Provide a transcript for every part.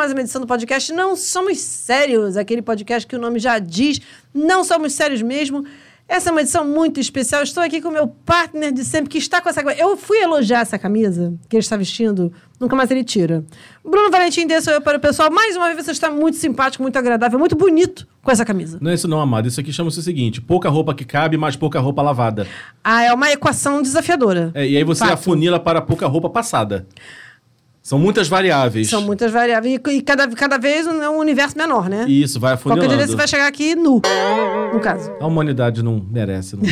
mais uma edição do podcast Não Somos Sérios, aquele podcast que o nome já diz, não somos sérios mesmo. Essa é uma edição muito especial. Estou aqui com o meu partner de sempre, que está com essa camisa. Eu fui elogiar essa camisa que ele está vestindo, nunca mais ele tira. Bruno Valentim, desse eu para o pessoal. Mais uma vez, você está muito simpático, muito agradável, muito bonito com essa camisa. Não é isso não, amado. Isso aqui chama-se o seguinte: pouca roupa que cabe, mas pouca roupa lavada. Ah, é uma equação desafiadora. É, e aí você Fato. afunila para pouca roupa passada. São muitas variáveis. São muitas variáveis. E, e cada, cada vez um, um universo menor, né? E isso vai Qualquer afunilando. dia você vai chegar aqui nu, no caso. A humanidade não merece, não.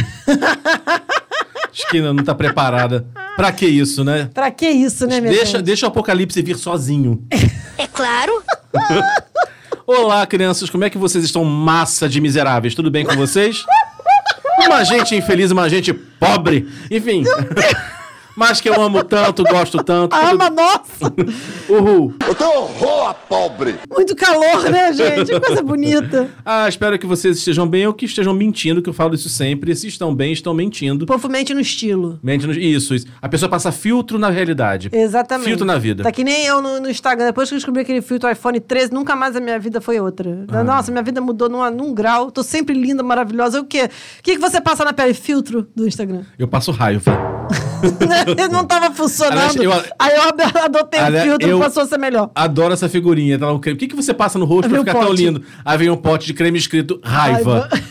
Acho que não não tá preparada. Pra que isso, né? Pra que isso, né, meu Deixa, gente? deixa o apocalipse vir sozinho. É claro. Olá, crianças, como é que vocês estão, massa de miseráveis? Tudo bem com vocês? Uma gente infeliz, uma gente pobre. Enfim. Mas que eu amo tanto, gosto tanto. Ah, tudo- nossa! Uhul. Eu tenho horror a pobre. Muito calor, né, gente? Que coisa bonita. Ah, espero que vocês estejam bem ou que estejam mentindo, que eu falo isso sempre. Se estão bem, estão mentindo. O povo mente no estilo. Mente no... Isso, isso. A pessoa passa filtro na realidade. Exatamente. Filtro na vida. Tá que nem eu no, no Instagram. Depois que eu descobri aquele filtro iPhone 13, nunca mais a minha vida foi outra. Ah. Nossa, minha vida mudou num, num grau. Tô sempre linda, maravilhosa. O quê? O que, que você passa na pele? Filtro do Instagram. Eu passo raiva. Não tava funcionando. Aliás, eu- Aí eu adotei Aliás, o filtro eu- e passou a ser melhor. Adoro essa figurinha. Tá lá o creme. O que, que você passa no rosto vem ficar um tão pote. lindo? Aí vem um pote de creme escrito raiva. Raiva.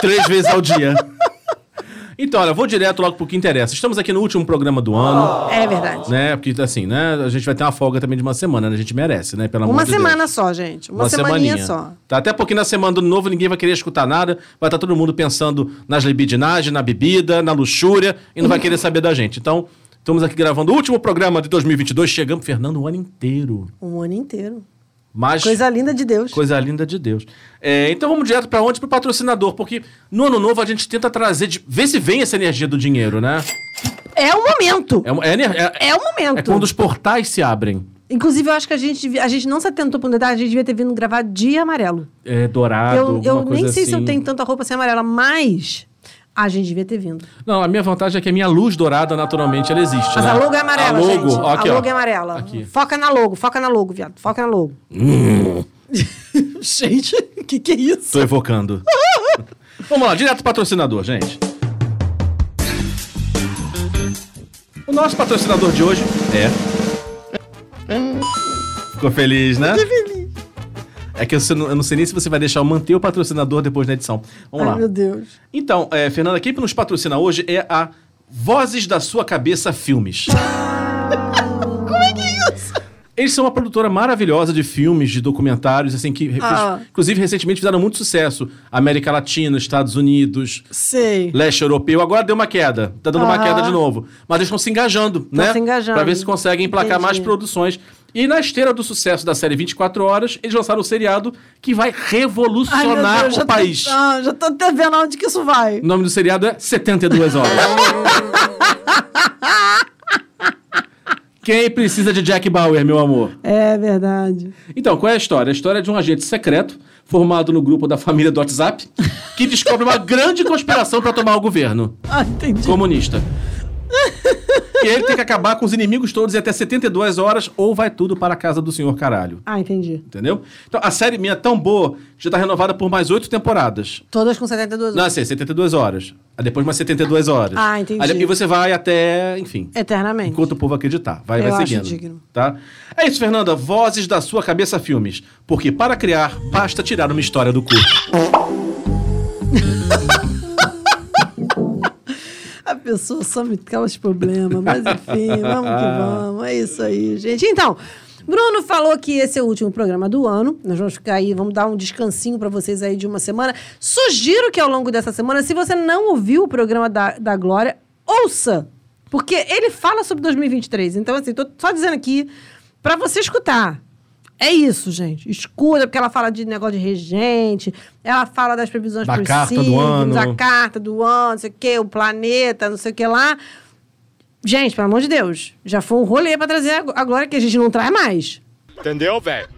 Três vezes ao dia. Então, olha, vou direto logo pro que interessa. Estamos aqui no último programa do ano, É verdade. né? Porque, assim, né? A gente vai ter uma folga também de uma semana, né? A gente merece, né? Pelo amor Uma de semana Deus. só, gente. Uma, semaninha só. Tá, até porque na semana do novo ninguém vai querer escutar nada, vai estar todo mundo pensando nas libidinagens, na bebida, na luxúria e não vai querer saber da gente. Então, estamos aqui gravando o último programa de 2022, chegamos, Fernando, o ano inteiro. Um ano inteiro. Mas Coisa linda de Deus. coisa linda de Deus. É, então vamos direto pra onde? Pro patrocinador, porque no ano novo a gente tenta trazer, de, ver se vem essa energia do dinheiro, né? É o momento. É, é, é, É o momento. é quando os portais se abrem. Inclusive, eu acho que a gente, a gente não se atentou por um detalhe, a gente devia ter vindo gravar dia amarelo. É dourado, eu eu nem sei se eu assim. tenho tanta roupa assim amarela, mas a gente devia ter vindo. Não, a minha vantagem é que a minha luz dourada, naturalmente, ela existe. Mas né? a logo é amarela, a logo, gente. ó, aqui, a ó. logo é amarela. Aqui. Foca na logo, foca na logo, viado. Foca na logo. gente, o que, que é isso? Tô evocando. Vamos lá, direto pro patrocinador, gente. O nosso patrocinador de hoje é. Ficou feliz, né? feliz. É que eu sei- eu não sei nem se você vai deixar eu manter o patrocinador depois da edição. Vamos Ai, lá. meu Deus. Então, é, Fernanda, quem nos patrocina hoje é a Vozes da Sua Cabeça Filmes. Eles são uma produtora maravilhosa de filmes, de documentários, assim, que, Ah. inclusive, recentemente fizeram muito sucesso. América Latina, Estados Unidos, Sei. leste europeu. Agora deu uma queda. Tá dando uma Aham. queda de novo. Mas eles estão se engajando, né? se engajando. Pra ver se conseguem emplacar Entendi. mais produções. E na esteira do sucesso da série 24 Horas, eles lançaram um seriado que vai Ai, revolucionar Deus, já o tô- país. ah, já tô até vendo onde que isso vai. O nome do seriado é 72 Horas. Quem precisa de Jack Bauer, meu amor? É verdade. Então, qual é a história? A história é de um agente secreto formado no grupo da família do WhatsApp que descobre uma grande conspiração para tomar o governo Ah, entendi. comunista. E ele tem que acabar com os inimigos todos em até 72 horas ou vai tudo para a casa do senhor caralho. Ah, entendi. Entendeu? Então, a série minha é tão boa que já tá renovada por mais oito temporadas. Todas com 72 Não, anos. assim, 72 horas. Aí depois mais 72 horas. Ah, entendi. Aí, e você vai até, enfim, Eternamente. enquanto o povo acreditar. Vai, Eu vai acho seguindo. digno. Tá? É isso, Fernanda. Vozes da sua cabeça filmes. Porque para criar, basta tirar uma história do cu. A pessoa só me causa problema, mas enfim, vamos que vamos. É isso aí, gente. Então, Bruno falou que esse é o último programa do ano. Nós vamos ficar aí, vamos dar um descansinho para vocês aí de uma semana. Sugiro que ao longo dessa semana, se você não ouviu o programa da, da Glória, ouça. Porque ele fala sobre 2023. Então, assim, tô só dizendo aqui para você escutar. É isso, gente. Escuta, porque ela fala de negócio de regente, ela fala das previsões Da carta do signos, ano. a carta do ano, não sei o quê, o planeta, não sei o que lá. Gente, pelo amor de Deus, já foi um rolê pra trazer a a glória que a gente não traz mais. Entendeu, velho?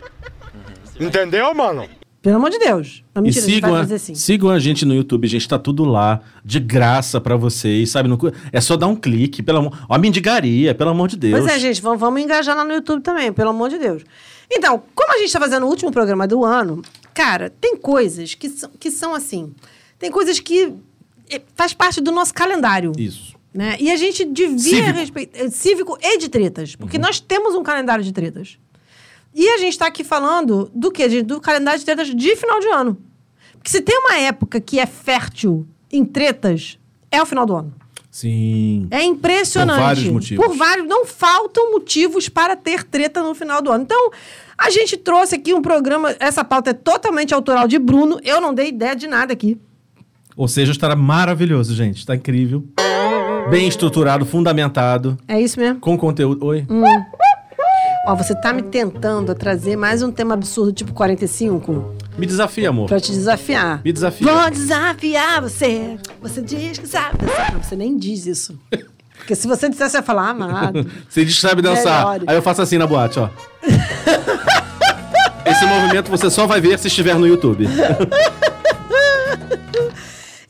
Entendeu, mano? Pelo amor de Deus. Não, E mentira, gente sigam a, fazer sim. sigam a gente no YouTube, gente, tá tudo lá, de graça pra vocês, sabe? Não é só dar um clique, pelo amor... Ó, a mendigaria, pelo amor de Deus. Pois é, gente, vamos, vamos engajar lá no YouTube também, pelo amor de Deus. Então, como a gente está fazendo o último programa do ano, cara, tem coisas que são, que são assim. Tem coisas que eh, faz parte do nosso calendário. Isso. Né? E a gente devia respeitar. Cívico e de tretas. Porque nós temos um calendário de tretas. E a gente está aqui falando do quê? Do calendário de tretas de final de ano. Porque se tem uma época que é fértil em tretas, é o final do ano. Sim. É impressionante. Por vários motivos. Por vários. Não faltam motivos para ter treta no final do ano. Então, a gente trouxe aqui um programa. Essa pauta é totalmente autoral de Bruno. Eu não dei ideia de nada aqui. Ou seja, estará maravilhoso, gente. Está incrível. Bem estruturado, fundamentado, É isso mesmo? com conteúdo. Oi. Ó, você tá me tentando a trazer mais um tema absurdo, tipo 45, Me desafia, amor. pra te desafiar. Me desafia. Vou desafiar você. Você diz que sabe dançar. Não, Você nem diz isso. Porque se você dissesse, você ia falar, amado. Você diz que sabe dançar. Aí eu faço assim na boate, ó. Esse movimento você só vai ver se estiver no YouTube.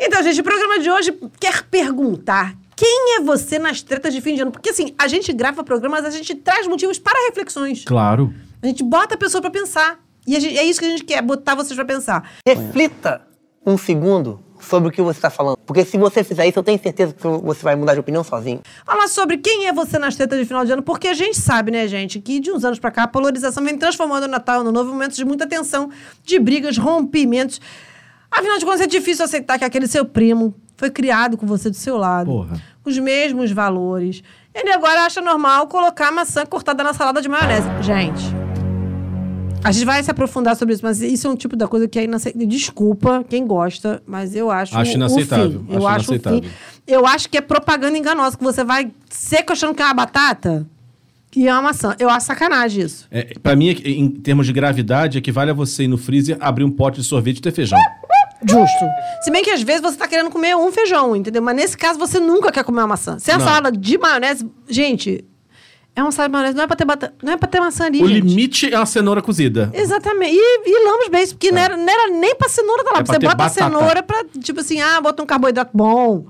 Então, gente, o programa de hoje quer perguntar quem é você nas tretas de fim de ano? Porque assim, a gente grava programas, a gente traz motivos para reflexões. Claro. A gente bota a pessoa pra pensar. E a gente- é isso que a gente quer, botar vocês pra pensar. Reflita um segundo sobre o que você está falando. Porque se você fizer isso, eu tenho certeza que você vai mudar de opinião sozinho. Falar sobre quem é você nas tretas de final de ano, porque a gente sabe, né, gente, que de uns anos pra cá a polarização vem transformando o Natal no novo momentos de muita tensão, de brigas, rompimentos. Afinal de contas, é difícil aceitar que aquele seu primo foi criado com você do seu lado, Porra. com os mesmos valores. Ele agora acha normal colocar maçã cortada na salada de maionese. Gente, a gente vai se aprofundar sobre isso, mas isso é um tipo da coisa que é inaceitável. Desculpa quem gosta, mas eu acho. Acho inaceitável. Eu acho inaceitável. Eu acho que é propaganda enganosa, que você vai seco achando que é uma batata e é uma maçã. Eu acho sacanagem isso. É, pra mim, em termos de gravidade, equivale a você ir no freezer, abrir um pote de sorvete e ter feijão. Justo. Se bem que às vezes você tá querendo comer um feijão, entendeu? Mas nesse caso você nunca quer comer uma maçã. Se é Não. salada de maionese, gente, é uma salada de maionese, não é pra ter, bata... não é pra ter maçã ali, O gente. limite é uma cenoura cozida. Exatamente. E, e lambos bem, porque não, era, não era nem pra cenoura tá lá. É pra você bota a batata. cenoura pra, tipo assim, ah, bota um carboidrato bom.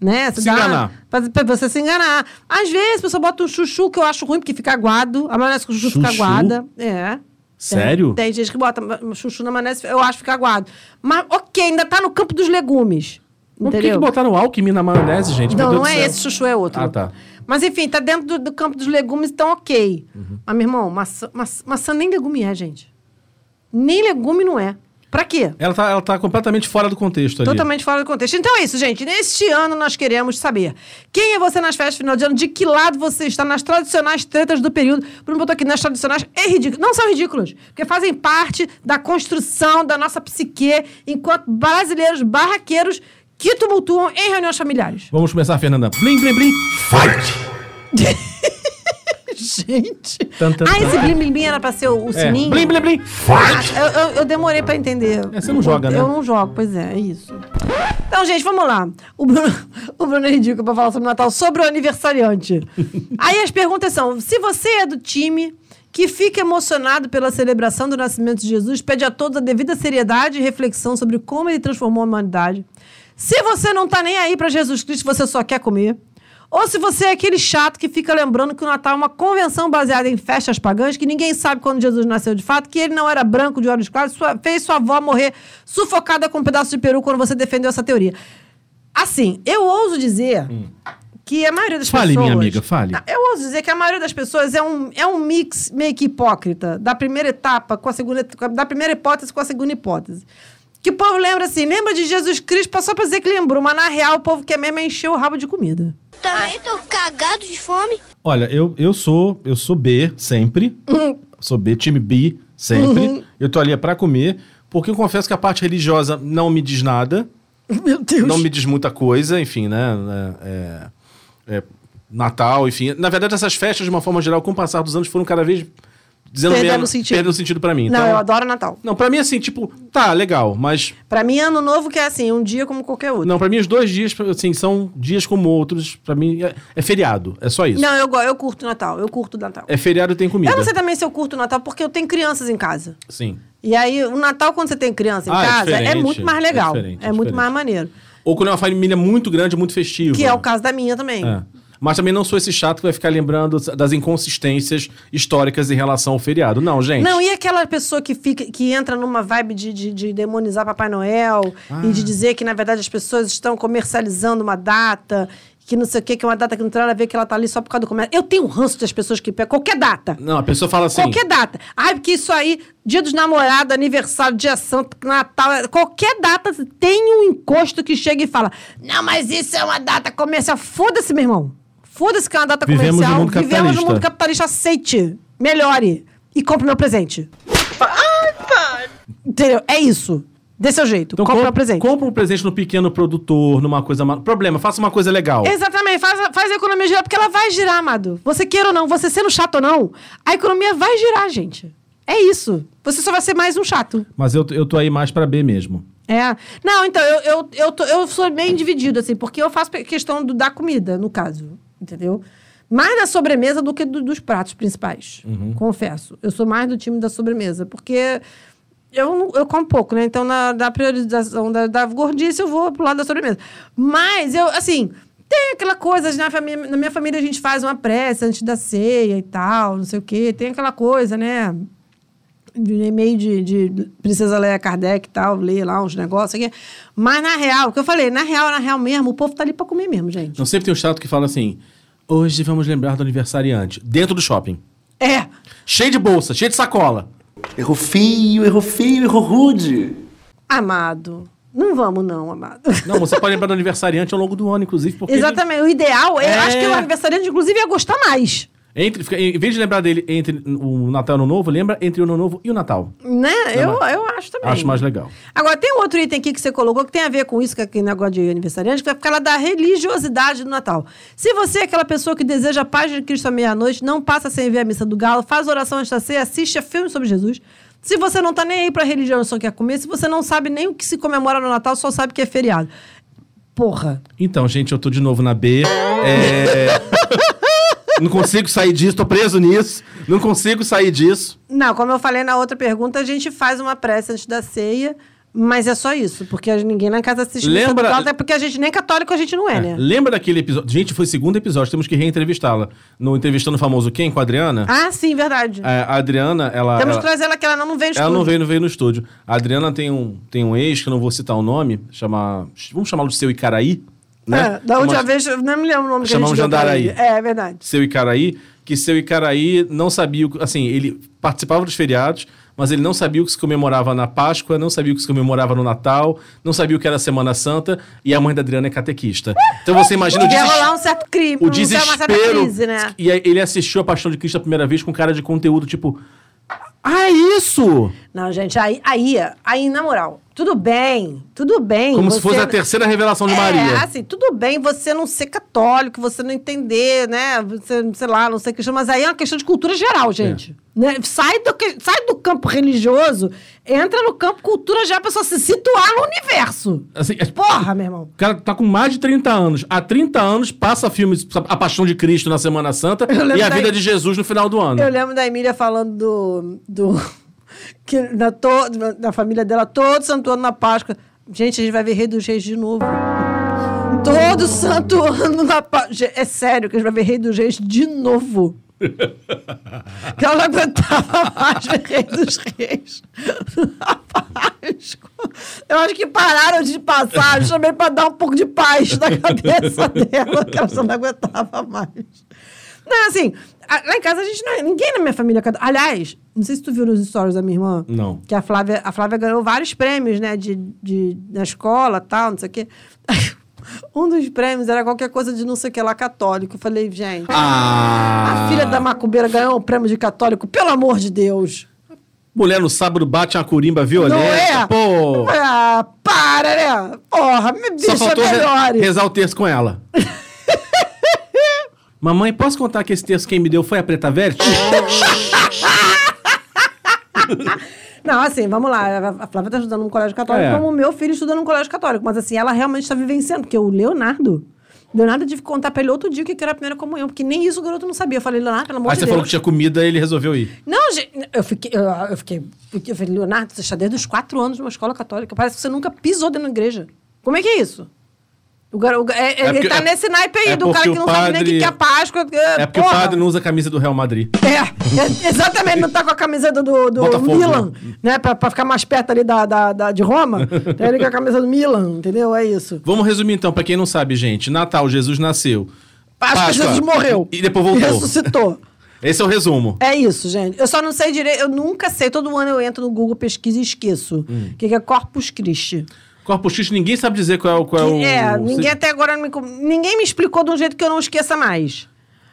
Né? Se enganar. Pra, pra você se enganar. Às vezes, a pessoa bota um chuchu, que eu acho ruim, porque fica aguado. A maionese com chuchu, fica Chuchu? aguada. É. Sério? Tem, tem gente que bota chuchu na maionese, eu acho que fica aguado. Mas, ok, ainda tá no campo dos legumes. Mas por que, Entendeu? que botaram alquimia na maionese, gente? Não, não é esse chuchu, é outro. Ah, tá. Mas enfim, tá dentro do, do campo dos legumes, então ok. Uhum. Mas, meu irmão, maçã, maçã, maçã nem legume é, gente. Nem legume não é. Pra quê? Ela tá, ela tá completamente fora do contexto ali. Totalmente fora do contexto. Então é isso, gente. Neste ano nós queremos saber quem é você nas festas de final de ano, de que lado você está nas tradicionais tretas do período. Bruno botou aqui nas tradicionais, é ridículo. Não são ridículas, porque fazem parte da construção da nossa psique enquanto brasileiros barraqueiros que tumultuam em reuniões familiares. Vamos começar, Fernanda. Blim, blim, blim. Gente. Tan, tan, ah, esse blim blim blim era pra ser o, o É. sininho? Blim, blim, blim. Ah, eu, eu- eu demorei pra entender. É, você não joga, né? Eu não jogo, pois é, é isso. Então, gente, vamos lá. O Bruno, o Bruno é ridículo pra falar sobre o Natal, sobre o aniversariante. Aí as perguntas são: se você é do time que fica emocionado pela celebração do nascimento de Jesus, pede a todos a devida seriedade e reflexão sobre como ele transformou a humanidade. Se você não tá nem aí pra Jesus Cristo, você só quer comer. Ou se você é aquele chato que fica lembrando que o Natal é uma convenção baseada em festas pagãs, que ninguém sabe quando Jesus nasceu de fato, que ele não era branco de olhos claros, sua- fez sua avó morrer sufocada com um pedaço de peru quando você defendeu essa teoria. Assim, eu ouso dizer que a maioria das Hum. Fale, pessoas... minha amiga, fale. Eu ouso dizer que a maioria das pessoas é um, é um mix meio que hipócrita da primeira etapa com a segunda, da primeira hipótese com a segunda hipótese. Que o povo lembra assim, lembra de Jesus Cristo só pra dizer que lembrou, mas na real o povo quer mesmo é encher o rabo de comida. Também tô cagado de fome. Olha, eu, eu sou eu sou B sempre. sou B, time B sempre. Eu tô ali é pra comer, porque eu confesso que a parte religiosa não me diz nada. Meu Deus. Não me diz muita coisa, enfim, né? É, é, Natal, enfim. Na verdade, essas festas, de uma forma geral, com o passar dos anos, foram cada vez dizendo Perdendo mesmo, sentido. perdendo sentido pra mim. Não, Então- eu adoro Natal. Não, pra mim, assim, tipo, tá, legal, mas. Pra mim, ano novo que é assim, um dia como qualquer outro. Não, pra mim, os dois dias, assim, são dias como outros. Pra mim, é, é feriado. É só isso. Não, eu, eu curto Natal, eu curto Natal. É feriado e tem comida. Eu não sei também se eu curto Natal, porque eu tenho crianças em casa. Sim. E aí, o Natal, quando você tem criança em Ah, é casa, é, diferente, muito mais é legal. É, é muito mais maneiro. Ou quando é uma família muito grande, muito festiva. Que é o caso da minha também. É. Mas também não sou esse chato que vai ficar lembrando das inconsistências históricas em relação ao feriado. Não, gente. Não, e aquela pessoa que fica, que entra numa vibe de, de, de demonizar Papai Noel e de dizer que, na verdade, as pessoas estão comercializando uma data, que não sei o quê, que é uma data que não tem nada a ver, que ela tá ali só por causa do comércio. Eu tenho um ranço das pessoas que pegam qualquer data. Não, a pessoa fala assim. Qualquer data. Ai, porque isso aí, dia dos namorados, aniversário, dia santo, Natal, qualquer data tem um encosto que chega e fala: Não, mas isso é uma data comercial. Foda-se, meu irmão. Foda-se que é uma data Vivemos comercial. no mundo Vivemos no mundo capitalista. Aceite. Melhore. E compre meu presente. Entendeu? É isso. Dê seu jeito. Então, compre com- meu presente. compra um presente no pequeno produtor, numa coisa. ma- Problema, faça uma coisa legal. Exatamente, faz, a- faz a economia girar, porque ela vai girar, amado. Você queira ou não, você sendo chato ou não, a economia vai girar, gente. É isso. Você só vai ser mais um chato. Mas eu, eu tô aí mais pra B mesmo. É. Não, então, eu, eu, eu, tô- eu sou bem dividido, assim, porque eu faço questão do, da comida, no caso. Entendeu? Mais da sobremesa do que do- dos pratos principais. Confesso. Eu sou mais do time da sobremesa, porque eu, eu como pouco, né? Então, na, da priorização da, da gordice, eu vou pro lado da sobremesa. Mas eu, assim. Tem aquela coisa, na, família, na minha família a gente faz uma prece antes da ceia e tal, não sei o quê. Tem aquela coisa, né? de meio de, de Princesa Leia Kardec e tal, ler lá uns negócios aqui. Mas na real, o que eu falei, na real, na real mesmo, o povo tá ali pra comer mesmo, gente. Não sempre tem um chato que fala assim: hoje vamos lembrar do aniversariante. Dentro do shopping. É. Cheio de bolsa, cheio de sacola. Errou feio, errou feio, errou rude. Amado. Não vamos, não, amado. Não, você pode lembrar do aniversariante ao longo do ano, inclusive, porque. Exatamente. O ideal, eu É. acho que o aniversariante, inclusive, ia gostar mais. Entre, fica- em vez de lembrar dele entre o Natal e o Ano Novo, lembra entre o Ano Novo e o Natal. Né? Eu, eu acho também. Acho mais legal. Agora, tem um outro item aqui que você colocou que tem a ver com isso, que é aquele negócio de aniversariante, que é aquela da religiosidade do Natal. Se você é aquela pessoa que deseja a paz de Cristo à meia-noite, não passa sem ver a missa do galo, faz oração antes da ceia, assiste a filme sobre Jesus. Se você não tá nem aí pra religião, só quer comer, se você não sabe nem o que se comemora no Natal, só sabe que é feriado. Porra. Então, gente, eu tô de novo na B. É... não consigo sair disso, tô preso nisso. Não consigo sair disso. Não, como eu falei na outra pergunta, a gente faz uma prece antes da ceia, mas é só isso, porque ninguém na casa assiste Lembra- até porque a gente nem católico a gente não é, né? Lembra daquele episódio? Gente, foi o segundo episódio, temos que reentrevistá-la. No entrevistando o famoso quem com a Adriana? Ah, sim, verdade. É, a Adriana, ela. Temos ela- que trazer ela que ela não veio no Ela não estúdio. veio, não veio no estúdio. A Adriana tem um, tem um ex, que eu não vou citar o nome, chama. Vamos chamá-lo de seu Icaraí? Né? É, da última Chama- vez, eu não me lembro o nome que a Chamamos gente Jandaraí. É, é verdade. Seu Icaraí, que seu Icaraí não sabia, assim, ele participava dos feriados, mas ele não sabia o que se comemorava na Páscoa, não sabia o que se comemorava no Natal, não sabia o que era Semana Santa, e a mãe da Adriana é catequista. Então você imagina o Ia desespero. rolar um certo crime, O um- uma certa desespero. crise, né? E ele assistiu a Paixão de Cristo a primeira vez com cara de conteúdo, tipo. Ah, é isso! Não, gente, aí, aí, aí, na moral, tudo bem, tudo bem. Como se você- fosse a terceira revelação de É, Maria. assim, tudo bem você não ser católico, você não entender, né? Você, sei lá, não ser cristão, mas aí é uma questão de cultura geral, gente. Né? Sai, do, que- sai do campo religioso, entra no campo cultura geral, a pessoa se situar no universo. Assim, é- Porra, meu irmão. O cara tá com mais de 30 anos. Há 30 anos passa filmes A Paixão de Cristo na Semana Santa e a da- vida de Jesus no final do ano. Eu lembro da Emília falando do. do que na, to, na família dela, todo santo ano na Páscoa. Gente, a gente vai ver Rei dos Reis de novo. Todo santo ano na Páscoa. É sério que a gente vai ver Rei dos Reis de novo. que ela não aguentava mais ver Rei dos Reis na Páscoa. Eu acho que pararam de passar justamente para dar um pouco de paz na cabeça dela, que ela só não aguentava mais. Não, assim, lá em casa a gente não ninguém na minha família. é Aliás, não sei se tu viu nos stories da minha irmã. Não. Que a Flávia, a Flávia ganhou vários prêmios, né, de, de, na escola tal, não sei o quê. Um dos prêmios era qualquer coisa de não sei o que lá católico. Eu falei, gente, Ah! a filha da macumbeira ganhou um prêmio de católico, pelo amor de Deus. Mulher no sábado bate uma corimba violenta. Não é? Pô! Ah, para, né? Porra, me Só bicha faltou re- rezar o terço com ela. Mamãe, posso contar que esse terço quem me deu foi a Preta Verte? Não, assim, vamos lá. A Flávia tá estudando num colégio católico, É. como o meu filho estuda num colégio católico. Mas assim, ela realmente está vivenciando, porque o Leonardo. Leonardo tive que contar pra ele outro dia o que era a primeira comunhão, porque nem isso o garoto não sabia. Eu falei, Leonardo, pelo amor Aí de você Deus. falou que tinha comida e ele resolveu ir. Não, eu fiquei, eu, eu fiquei, eu falei, Leonardo, você está desde os quatro anos numa escola católica. Parece que você nunca pisou dentro da igreja. Como é que é isso? O gar, o, ga- é- ele porque- tá nesse naipe aí, é do cara que não o sabe nem o que padre- que é Páscoa. É porque o padre não usa a camisa do Real Madrid. É, é, exatamente, não tá com a camiseta do, do Botafogo, Milan, né? né? Pra, pra ficar mais perto ali da, da, da- de Roma. Tem ele com a camisa do Milan, entendeu? É isso. Vamos resumir então, pra quem não sabe, gente. Natal, Jesus nasceu. Páscoa, Jesus morreu. E depois voltou. Ressuscitou. Esse é o resumo. É isso, gente. Eu só não sei direito, eu nunca sei. Todo ano eu entro no Google, pesquiso e esqueço. Hum. O que, que é Corpus Christi? Corpus Christi, ninguém sabe dizer qual é o... Qual é, o... É, ninguém até agora me, ninguém me explicou de um jeito que eu não esqueça mais.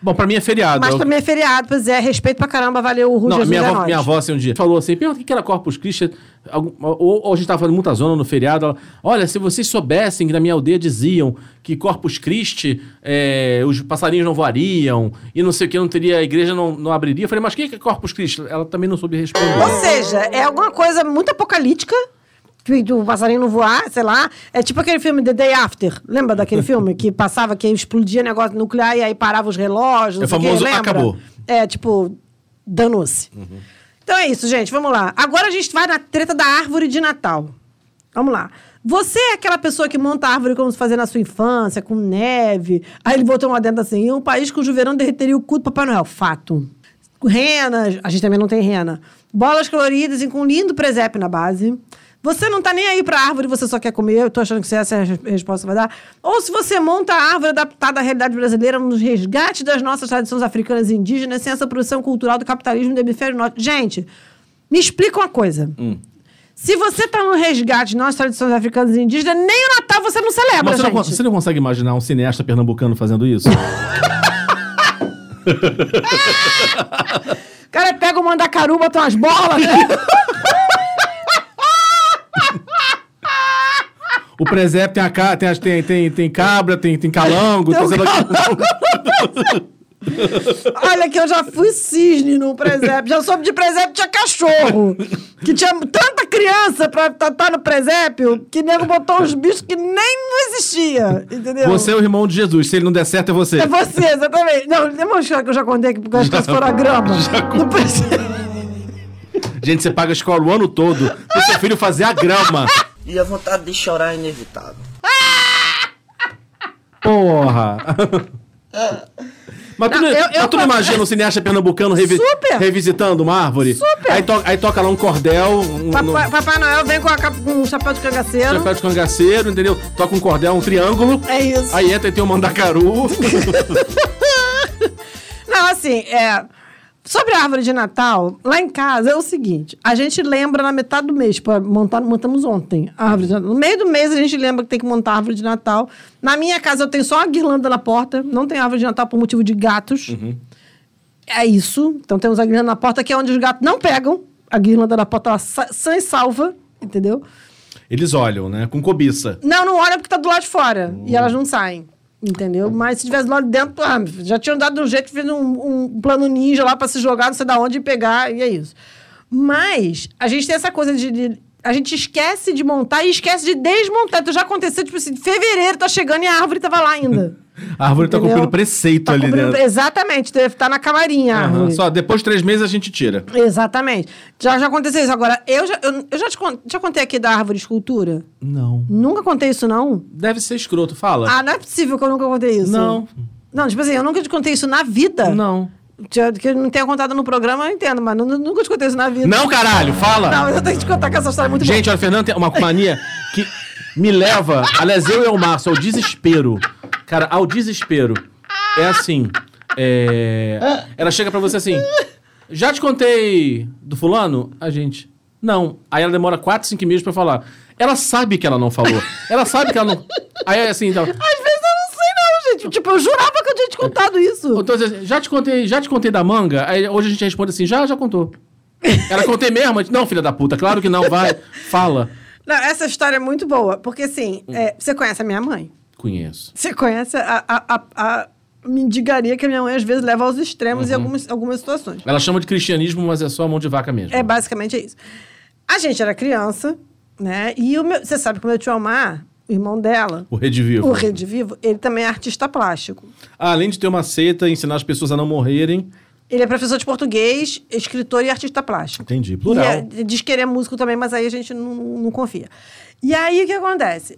Bom, pra mim é feriado. Mas É o- pra mim é feriado, pois é, respeito pra caramba, valeu o Ru Não, minha é avó, minha avó, assim, um dia, falou assim, pergunta o que que era Corpus Christi, ou, ou a gente tava fazendo muita zona no feriado, ela, olha, se vocês soubessem que na minha aldeia diziam que Corpus Christi, é, os passarinhos não voariam, e não sei o que, não teria, a igreja não, não abriria. Eu falei, mas o que que é Corpus Christi? Ela também não soube responder. Ou seja, é alguma coisa muito apocalíptica. Que Do passarinho não voar, sei lá. É tipo aquele filme The Day After. Lembra daquele filme que passava que explodia negócio nuclear e aí parava os relógios? É o famoso acabou. É, tipo, danou-se. Então é isso, gente. Vamos lá. Agora a gente vai na treta da árvore de Natal. Vamos lá. Você é aquela pessoa que monta a árvore como se fazia na sua infância, com neve. Aí ele botou um adendo assim: um país cujo verão derreteria o cu do Papai Noel. Fato. Renas, a gente também não tem rena. Bolas coloridas e com um lindo presépio na base. Você não tá nem aí pra árvore, você só quer comer. Eu tô achando que essa é a res- resposta que vai dar. Ou se você monta a árvore adaptada à realidade brasileira nos resgate das nossas tradições africanas e indígenas, sem essa produção cultural do capitalismo do hemisfério norte. Gente, me explica uma coisa. Se você tá no resgate de nossas tradições africanas e indígenas, nem o Natal você não celebra, Mas você não, gente. con- você não consegue imaginar um cineasta pernambucano fazendo isso? O cara pega o mandacaru, bota umas bolas, né? o presépio tem, a ca... tem, tem, tem, tem cabra, tem, tem calango. Tem um lá- Olha que eu já fui cisne no presépio. Já soube de presépio tinha cachorro. Que tinha tanta criança pra estar no presépio que nego botou uns bichos que nem não existia. Entendeu? Você é o irmão de Jesus. Se ele não der certo, é você. É você, exatamente. Não, demonstra que eu já contei que porque as crianças foram a grama. No presépio. Gente, você paga a escola o ano todo pro seu filho fazer a grama. E a vontade de chorar é inevitável. Porra! Mas tu Não, não, eu- mas eu- tu não imagina um cineasta pernambucano revi- Super! revisitando uma árvore? Super! Aí, to- aí toca lá um cordel, um, Papai, Papai Noel vem com, a com um chapéu de cangaceiro. chapéu de cangaceiro, entendeu? Toca um cordel, um triângulo. É isso. Aí entra e tem um mandacaru. Não, assim, é. Sobre a árvore de Natal, lá em casa é o seguinte: a gente lembra na metade do mês, para montar, montamos ontem a árvore de Natal. No meio do mês a gente lembra que tem que montar a árvore de Natal. Na minha casa eu tenho só uma guirlanda na porta, não tem árvore de Natal por motivo de gatos. É isso. Então temos a guirlanda na porta, que é onde os gatos não pegam. A guirlanda na porta, ela sã e salva, entendeu? Eles olham, né? Com cobiça. Não, não olha porque tá do lado de fora. E elas não saem. Entendeu? Mas se tivesse de dentro, ah, já tinham dado um jeito, fez um, um plano ninja lá pra se jogar, não sei da onde, pegar, e é isso. Mas a gente tem essa coisa de. de- a gente esquece de montar e esquece de desmontar. Então já aconteceu, tipo assim, fevereiro tá chegando e a árvore tava lá ainda. A árvore tá Entendeu? cumprindo preceito Tá ali cumprindo- dentro. Exatamente, deve estar na camarinha árvore. Só depois de três meses a gente tira. Exatamente. Já, já aconteceu isso. Agora, eu já, eu, eu já te já contei aqui da árvore escultura? Não. Nunca contei isso, não? Deve ser escroto, fala. Ah, não é possível que eu nunca contei isso. Não. Não, tipo assim, eu nunca te contei isso na vida. Não. Que não tenha contado no programa, eu entendo, mas nu- nu- nunca te contei isso na vida. Não, caralho, fala! Não, mas eu tenho que te contar que essa história é muito Gente, olha, o Fernando tem uma mania que me leva, aliás, eu e o Márcio, ao desespero. Cara, ao desespero. É assim. é, Ela chega pra você assim. Já te contei do fulano? A gente. Não. Aí ela demora 4, 5 meses pra falar. Ela sabe que ela não falou. Ela sabe que ela não. Aí é assim, então. Às vezes eu não sei, não, gente. Tipo, eu jurava que eu tinha te contado isso. Então, já te contei, já te contei da manga? Aí hoje a gente responde assim, já, já contou. Ela contei mesmo? Gente, Não, filha da puta, claro que não, vai, fala. Não, essa história é muito boa, porque assim, Hum. é, você conhece a minha mãe? Conheço. Você conhece a, a, a, a, mendigaria que a minha mãe às vezes leva aos extremos em algumas, algumas situações. Ela chama de cristianismo, mas é só a mão de vaca mesmo. É basicamente isso. A gente era criança, né? E o meu, você sabe que o meu tio Almar, o irmão dela, O Rede Vivo. o Rede Vivo, ele também é artista plástico. Ah, além de ter uma seita e ensinar as pessoas a não morrerem. Ele é professor de português, escritor e artista plástico. Entendi. Plural. É- diz que ele é músico também, mas aí a gente não, não confia. E aí o que acontece?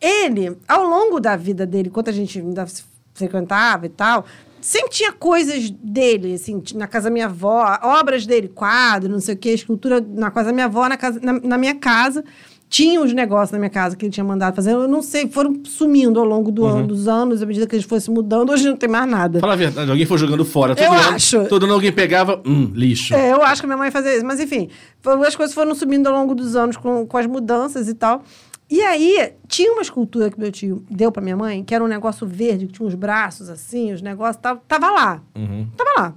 Ele, ao longo da vida dele, enquanto a gente ainda se frequentava e tal, sempre tinha coisas dele, assim, na casa da minha avó, obras dele, quadro, não sei o quê, escultura na casa da minha avó, na, casa, na, na minha casa. Tinha os negócios na minha casa que ele tinha mandado fazer. Eu não sei, foram sumindo ao longo do ano, dos anos, à medida que eles fossem mudando. Hoje não tem mais nada. Fala a verdade, alguém foi jogando fora. Todo Eu ano, acho. Todo ano alguém pegava, hum, lixo. É, eu acho que minha mãe fazia isso. Mas, enfim, as coisas foram subindo ao longo dos anos com, com as mudanças e tal. E aí, tinha uma escultura que meu tio deu pra minha mãe, que era um negócio verde, que tinha uns braços assim, os negócios, tava, tava lá. Tava lá.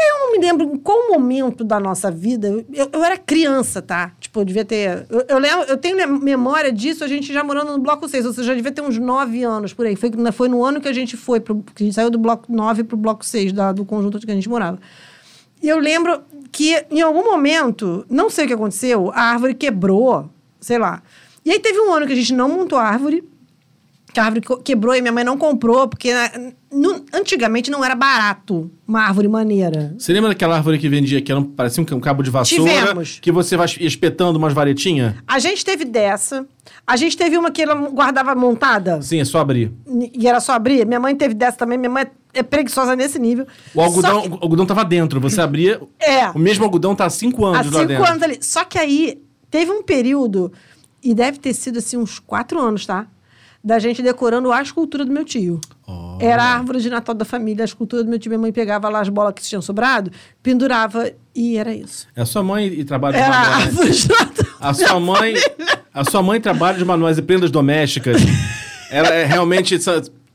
Eu não me lembro em qual momento da nossa vida. Eu, eu era criança, tá? Tipo, eu devia ter. Eu, eu, lembro, eu tenho memória disso, a gente já morando no bloco 6, ou seja, já devia ter uns 9 anos por aí. Foi, foi no ano que a gente foi, pro, que a gente saiu do bloco 9 pro bloco 6 da, do conjunto que a gente morava. E eu lembro que em algum momento, não sei o que aconteceu, a árvore quebrou, sei lá. E aí teve um ano que a gente não montou a árvore, que a árvore quebrou e minha mãe não comprou, porque nu- antigamente não era barato uma árvore maneira. Você lembra daquela árvore que vendia, que era um, parecia um, cabo de vassoura? Tivemos. Que você vai espetando umas varetinhas? A gente teve dessa. A gente teve uma que ela guardava montada. Sim, é só abrir. E era só abrir. Minha mãe teve dessa também. Minha mãe é preguiçosa nesse nível. O algodão, que- o algodão tava dentro, você abria. É. O mesmo algodão tá há cinco anos Há lá cinco dentro. anos ali. Só que aí teve um período, e deve ter sido assim uns quatro anos, tá? Da gente decorando a escultura do meu tio. Era a árvore de Natal da família, a escultura do meu tio. Minha mãe pegava lá as bolas que tinham sobrado, pendurava e era isso. É a sua mãe e trabalho de Era a manuais. árvore de Natal. A sua mãe, a sua mãe trabalha de manuais e prendas domésticas. Ela é realmente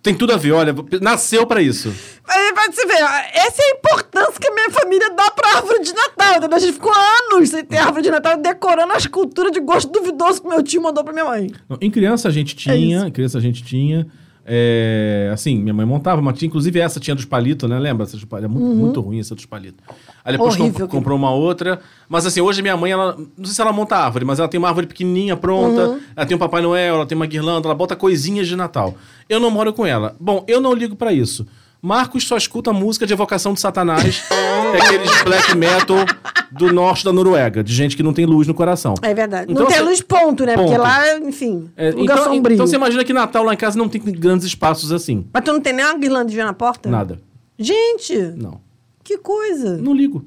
tem tudo a ver, olha, nasceu pra isso. Mas pra você ver, essa é a importância que a minha família dá pra árvore de Natal. entendeu? A gente ficou anos sem ter árvore de Natal decorando a escultura de gosto duvidoso que meu tio mandou pra minha mãe. Em criança a gente tinha, É em criança a gente tinha. é, assim, minha mãe montava, mas tinha, inclusive essa tinha dos palitos, né? Lembra? Essa? É muito, muito ruim essa dos palitos. Aí depois comp- comprou uma outra. Mas assim, hoje minha mãe, ela. Não sei se ela monta árvore, mas ela tem uma árvore pequenininha pronta. Uhum. Ela tem um Papai Noel, ela tem uma guirlanda, ela bota coisinhas de Natal. Eu não moro com ela. Bom, eu não ligo pra isso. Marcos só escuta música de evocação de Satanás, é aqueles black metal do norte da Noruega, de gente que não tem luz no coração. É verdade. Então, não tem assim, luz ponto, né? Porque ponto. lá, enfim, É, lugar então, sombrio. então você imagina que Natal lá em casa não tem grandes espaços assim. Mas tu não tem nem uma guirlanda de ver na porta? Nada. Gente, Não. Que coisa. Não ligo.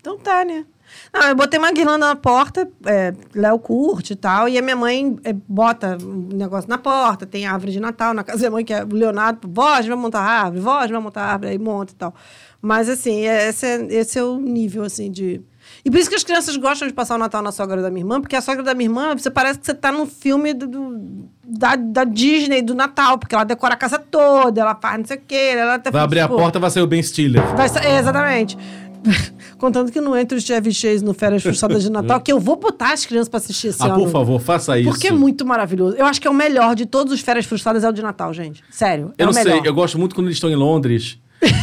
Então tá, né? Não, eu botei uma guirlanda na porta, é, Léo curte e tal, e a minha mãe é, bota um negócio na porta, tem árvore de Natal na casa da minha mãe, que é o Leonardo, gente vai montar árvore, gente vai montar árvore, aí monta e tal. Mas, assim, é- esse é, esse é o nível, assim, de... E por isso que as crianças gostam de passar o Natal na sogra da minha irmã, porque a sogra da minha irmã, você parece que você tá num filme do, do- da, da Disney, do Natal, porque ela decora a casa toda, ela faz não sei o quê, ela até Vai abrir a tipo, porta, vai sair o Ben Stiller. Vai é, exatamente. Contando que não entre os Chevy Chase no Férias Frustradas de Natal, que eu vou botar as crianças pra assistir esse Ah, ano. por favor, faça isso. Porque é muito maravilhoso. Eu acho que é o melhor de todos os Férias Frustradas é o de Natal, gente. Sério. é Eu não o sei, melhor. eu gosto muito quando eles estão em Londres.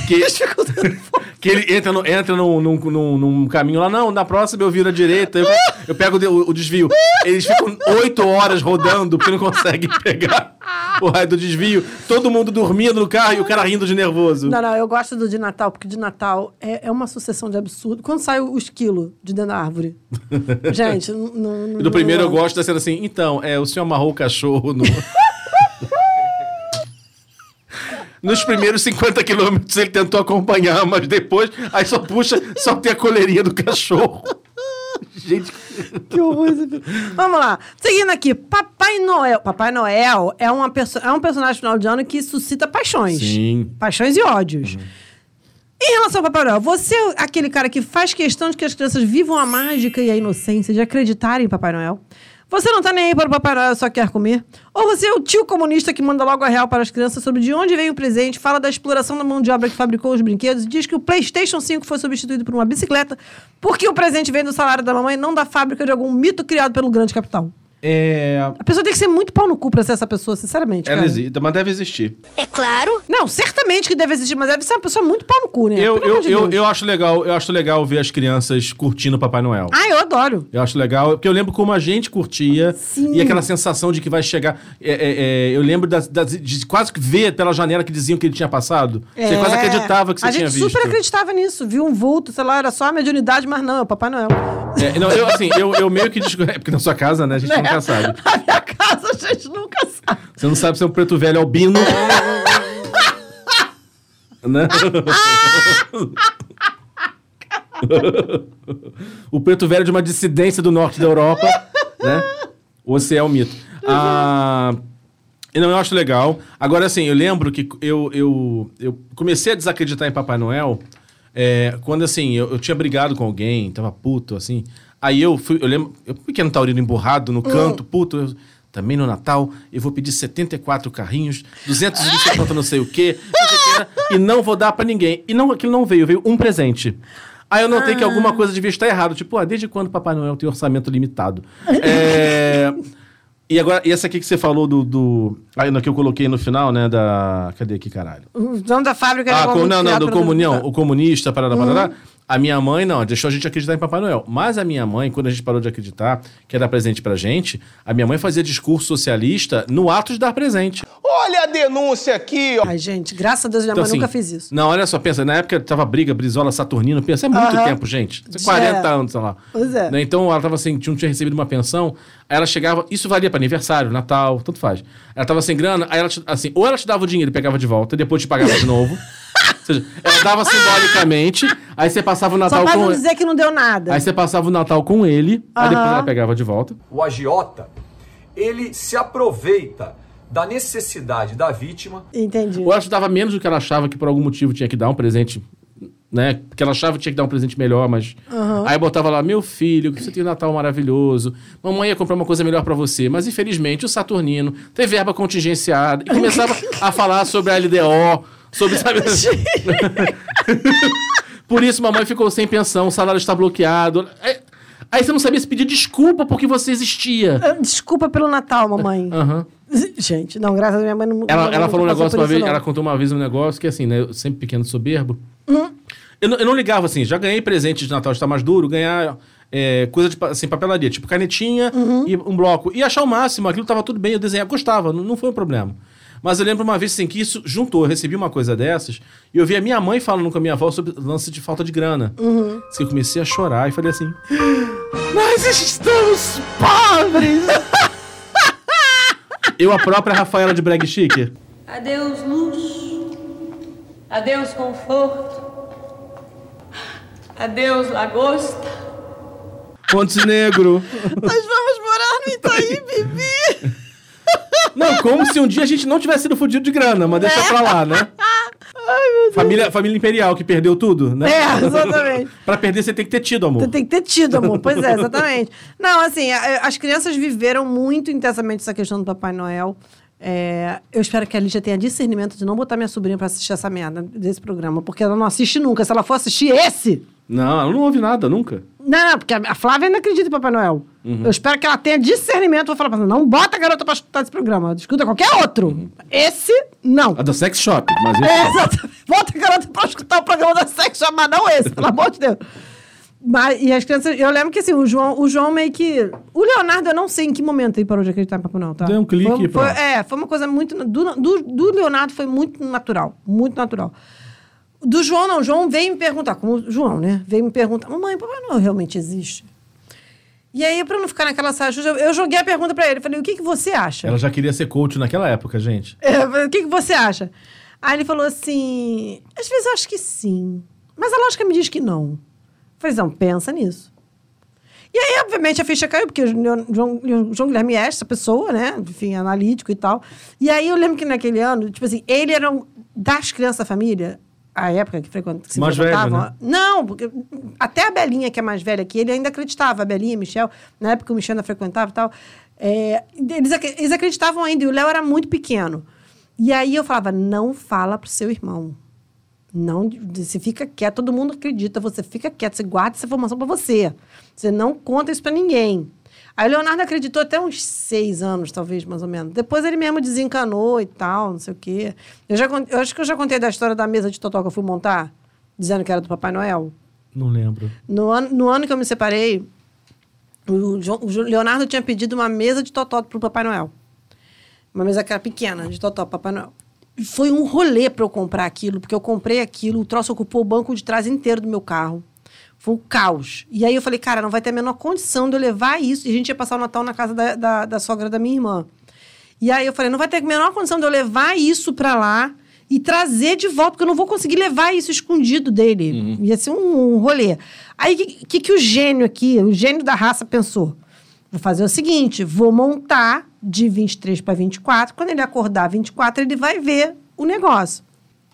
Que, que ele entra, no, entra num, num, num- num caminho lá, não, na próxima eu viro à direita, eu, eu pego o, o desvio. Eles ficam oito horas rodando porque não conseguem pegar o raio do desvio. Todo mundo dormindo no carro e o cara rindo de nervoso. Não, não, eu gosto do de Natal, porque de Natal é, é uma sucessão de absurdo. Quando sai o esquilo de dentro da árvore. gente, não. não do primeiro eu gosto da cena assim, então, é, o senhor amarrou o cachorro no... Nos primeiros 50 quilômetros ele tentou acompanhar, mas depois, aí só puxa, só tem a coleirinha do cachorro. Gente, Que horror. Vamos lá. Seguindo aqui, Papai Noel. Papai Noel é, uma perso é um personagem final de ano que suscita paixões. Sim. Paixões e ódios. Em relação ao Papai Noel, você é aquele cara que faz questão de que as crianças vivam a mágica e a inocência de acreditarem em Papai Noel? Você não tá nem aí para o Papai Noel, só quer comer? Ou você é o tio comunista que manda logo a real para as crianças sobre de onde veio o presente, fala da exploração da mão de obra que fabricou os brinquedos e diz que o PlayStation 5 foi substituído por uma bicicleta porque o presente vem do salário da mamãe, não da fábrica de algum mito criado pelo grande capital? É, A pessoa tem que ser muito pau no cu pra ser essa pessoa, sinceramente. ela cara. existe, mas deve existir. É claro. Não, certamente que deve existir, mas deve ser uma pessoa muito pau no cu, né? Eu, Pelo eu, de eu, eu acho legal, eu acho legal ver as crianças curtindo o Papai Noel. Ah, eu adoro. Eu acho legal, porque eu lembro como a gente curtia Sim. e aquela sensação de que vai chegar. é, é, é, eu lembro das, das- de quase que ver pela janela que diziam que ele tinha passado. Você quase acreditava que você É. a tinha gente visto. super acreditava nisso. Viu um vulto, sei lá, era só a mediunidade, mas não, é o Papai Noel. É, não, eu, assim, eu, eu meio que. desco- É porque na sua casa, né? A gente Né? Nunca sabe. A minha casa, a gente nunca sabe. Você não sabe se é um preto velho albino. né? o preto velho de uma dissidência do norte da Europa, né? Ou se é um mito. Ah, e não, eu acho legal. Agora, assim, eu lembro que eu, eu, eu comecei a desacreditar em Papai Noel é, quando, assim, eu, eu tinha brigado com alguém, tava puto, assim. Aí eu fui, eu lembro, eu pequeno taurino emburrado no canto, puto. eu- também no Natal, eu vou pedir 74 carrinhos, 250 não sei o quê, não sei o quê, né? e não vou dar pra ninguém. E não, aquilo não veio, veio um presente. Aí eu notei que alguma coisa devia estar errado. Tipo, ah, desde quando Papai Noel tem orçamento limitado? É... E agora, e essa aqui que você falou do. do aí, que eu coloquei no final, né? Da. Cadê aqui, caralho? O dono da fábrica Ah, com- não, não, do comunhão, o comunista, parará, parará. A minha mãe, não, deixou a gente acreditar em Papai Noel. Mas a minha mãe, quando a gente parou de acreditar, que dar presente pra gente, a minha mãe fazia discurso socialista no ato de dar presente. Olha a denúncia aqui, ó. Ai, gente, graças a Deus minha Então, mãe assim, nunca fez isso. Não, olha só, pensa, na época tava briga, Brizola, Saturnino, pensa, é muito tempo, gente. 40 É. anos, sei lá. Pois é. Né, Então ela tava assim, tinha, tinha recebido uma pensão, aí ela chegava, isso valia pra aniversário, Natal, tanto faz. Ela tava sem grana, aí ela, assim, ou ela te dava o dinheiro e pegava de volta, depois te pagava de novo. Ou seja, ela dava simbolicamente, aí você passava o Só Natal pra com não dizer que não deu nada. Aí você passava o Natal com ele, aí depois Aham. ela pegava de volta. O agiota, ele se aproveita da necessidade da vítima Entendi. Ou ela dava menos do que ela achava que por algum motivo tinha que dar um presente, né? Porque ela achava que tinha que dar um presente melhor, mas. Aí botava lá, meu filho, você tem um Natal maravilhoso. Mamãe ia comprar uma coisa melhor pra você. Mas infelizmente o Saturnino tem verba contingenciada. E começava a falar sobre a LDO, sobre, sabe? por isso mamãe ficou sem pensão, o salário está bloqueado. Aí, aí você não sabia se pedir desculpa porque você existia. Ah, Desculpa pelo Natal, mamãe. Aham. Gente, não, graças a minha mãe não. Ela, não- ela nunca falou um negócio uma vez, não. ela contou uma vez um negócio que assim, né? Eu sempre pequeno soberbo. Hum? Eu, não, eu não ligava assim, já ganhei presente de Natal, está mais duro, ganhar é, coisa de assim, papelaria, tipo canetinha Uhum. e um bloco. E achar o máximo, aquilo tava tudo bem, eu desenhava, gostava, não, não foi um problema. Mas eu lembro uma vez assim, que isso juntou, eu recebi uma coisa dessas, e eu vi a minha mãe falando com a minha avó sobre o lance de falta de grana. Uhum. Diz que eu comecei a chorar e falei assim: Nós estamos pobres! eu, a própria Rafaela de Brag Chique. Adeus, luxo. Adeus, conforto. Adeus, lagosta. Ponte Negro. Nós vamos morar no Itaí, Bibi. Não, como se um dia a gente não tivesse sido fudido de grana, mas deixa pra lá, né? Família, família imperial que perdeu tudo, né? É, exatamente. pra perder você tem que ter tido, amor. Você tem que ter tido, amor. Pois é, exatamente. Não, assim, a- as crianças viveram muito intensamente essa questão do Papai Noel. É, eu espero que a Lígia tenha discernimento de não botar minha sobrinha pra assistir essa merda desse programa, porque ela não assiste nunca. Se ela for assistir esse. Não, ela não ouve nada, nunca. Não, não, porque a Flávia ainda acredita em Papai Noel. Uhum. Eu espero que ela tenha discernimento. Vou falar pra ela, não bota a garota pra escutar esse programa. Escuta qualquer outro. Esse, não. A do sex shop, mas esse... É, exatamente. Bota a garota pra escutar o programa da sexo, mas não esse, pelo amor de Deus. Mas, e as crianças, eu lembro que assim, o João, o João meio que. O Leonardo, eu não sei em que momento ele parou de acreditar em Papai Noel, tá? Deu um clique foi, foi. É, foi uma coisa muito. Do, do, do Leonardo foi muito natural. Muito natural. Do João, não. O João veio me perguntar, como o João, né? Veio me perguntar, mamãe, Papai Noel realmente existe? E aí, pra não ficar naquela saia eu joguei a pergunta pra ele. Falei, o que, que você acha? Ela já queria ser coach naquela época, gente. É, o que, que você acha? Aí ele falou assim: às vezes eu acho que sim, mas a lógica me diz que não. Eu falei, não, pensa nisso. E aí, obviamente, a ficha caiu, porque o João, João- João Guilherme é essa pessoa, né? Enfim, analítico e tal. E aí eu lembro que naquele ano, tipo assim, ele era um, das crianças da família, a época que, frequent, que se Mais velho, frequentavam. né? Não, porque até a Belinha, que é mais velha que ele, ainda acreditava. A Belinha, Michel, na época o Michel ainda frequentava e tal. é, eles, ac- eles acreditavam ainda, e o Léo era muito pequeno. E aí eu falava, não fala pro seu irmão. Não, você fica quieto, todo mundo acredita, você fica quieto, você guarda essa informação para você. Você não conta isso para ninguém. Aí o Leonardo acreditou até uns seis anos, talvez, mais ou menos. Depois ele mesmo desencanou e tal, não sei o quê. Eu, já, eu acho que eu já contei da história da mesa de totó que eu fui montar, dizendo que era do Papai Noel. Não lembro. No ano, no ano que eu me separei, o, o Leonardo tinha pedido uma mesa de totó pro Papai Noel. Uma mesa que era pequena, de totó pro Papai Noel. Foi um rolê para eu comprar aquilo, porque eu comprei aquilo, o troço ocupou o banco de trás inteiro do meu carro. Foi um caos. E aí eu falei, cara, não vai ter a menor condição de eu levar isso. E a gente ia passar o Natal na casa da, da, da sogra da minha irmã. E aí eu falei, não vai ter a menor condição de eu levar isso para lá e trazer de volta, porque eu não vou conseguir levar isso escondido dele. Ia ser um, um rolê. Aí o que, que, que o gênio aqui, o gênio da raça pensou? Vou fazer o seguinte, vou montar de 23 para 24. Quando ele acordar 24, ele vai ver o negócio.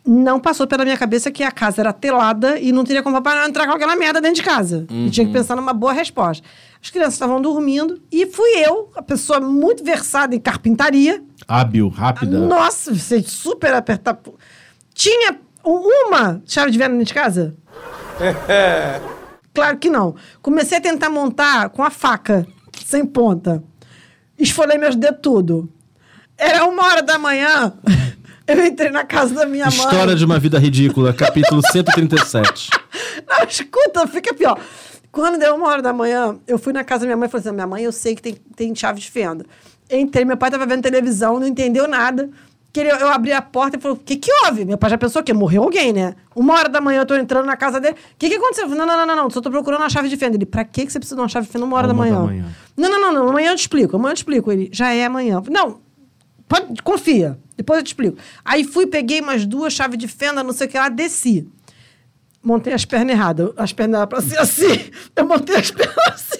Não passou pela minha cabeça que a casa era telada e não teria como papai entrar com aquela merda dentro de casa. Eu tinha que pensar numa boa resposta. As crianças estavam dormindo e fui eu, a pessoa muito versada em carpintaria, Hábil, rápida. nossa, você super apertar. Tinha uma chave de venda dentro de casa? claro que não. Comecei a tentar montar com a faca, sem ponta. Esfolei meus dedos tudo. Era uma hora da manhã. Eu entrei na casa da minha mãe. História de uma vida ridícula, capítulo 137. Não, escuta, fica pior. Quando deu uma hora da manhã, eu fui na casa da minha mãe e falei assim: minha mãe, eu sei que tem, tem chave de fenda. Entrei, meu pai tava vendo televisão, não entendeu nada. Que ele- eu abri a porta e falou: o que que houve? Meu pai já pensou que morreu alguém, né? Uma hora da manhã eu tô entrando na casa dele. O que que aconteceu? Eu falei, não, não, não, não, não, só tô procurando uma chave de fenda. Ele, pra que que você precisa de uma chave de fenda uma hora da Uma da manhã? manhã. Não, não, não, não, amanhã eu te explico, amanhã eu te explico. Ele, já é amanhã. Falei, Não, pode, confia, depois eu te explico. Aí fui, peguei umas duas chaves de fenda, não sei o que lá, desci. Montei as pernas erradas. As pernas eram pra ser assim. Eu montei as pernas assim.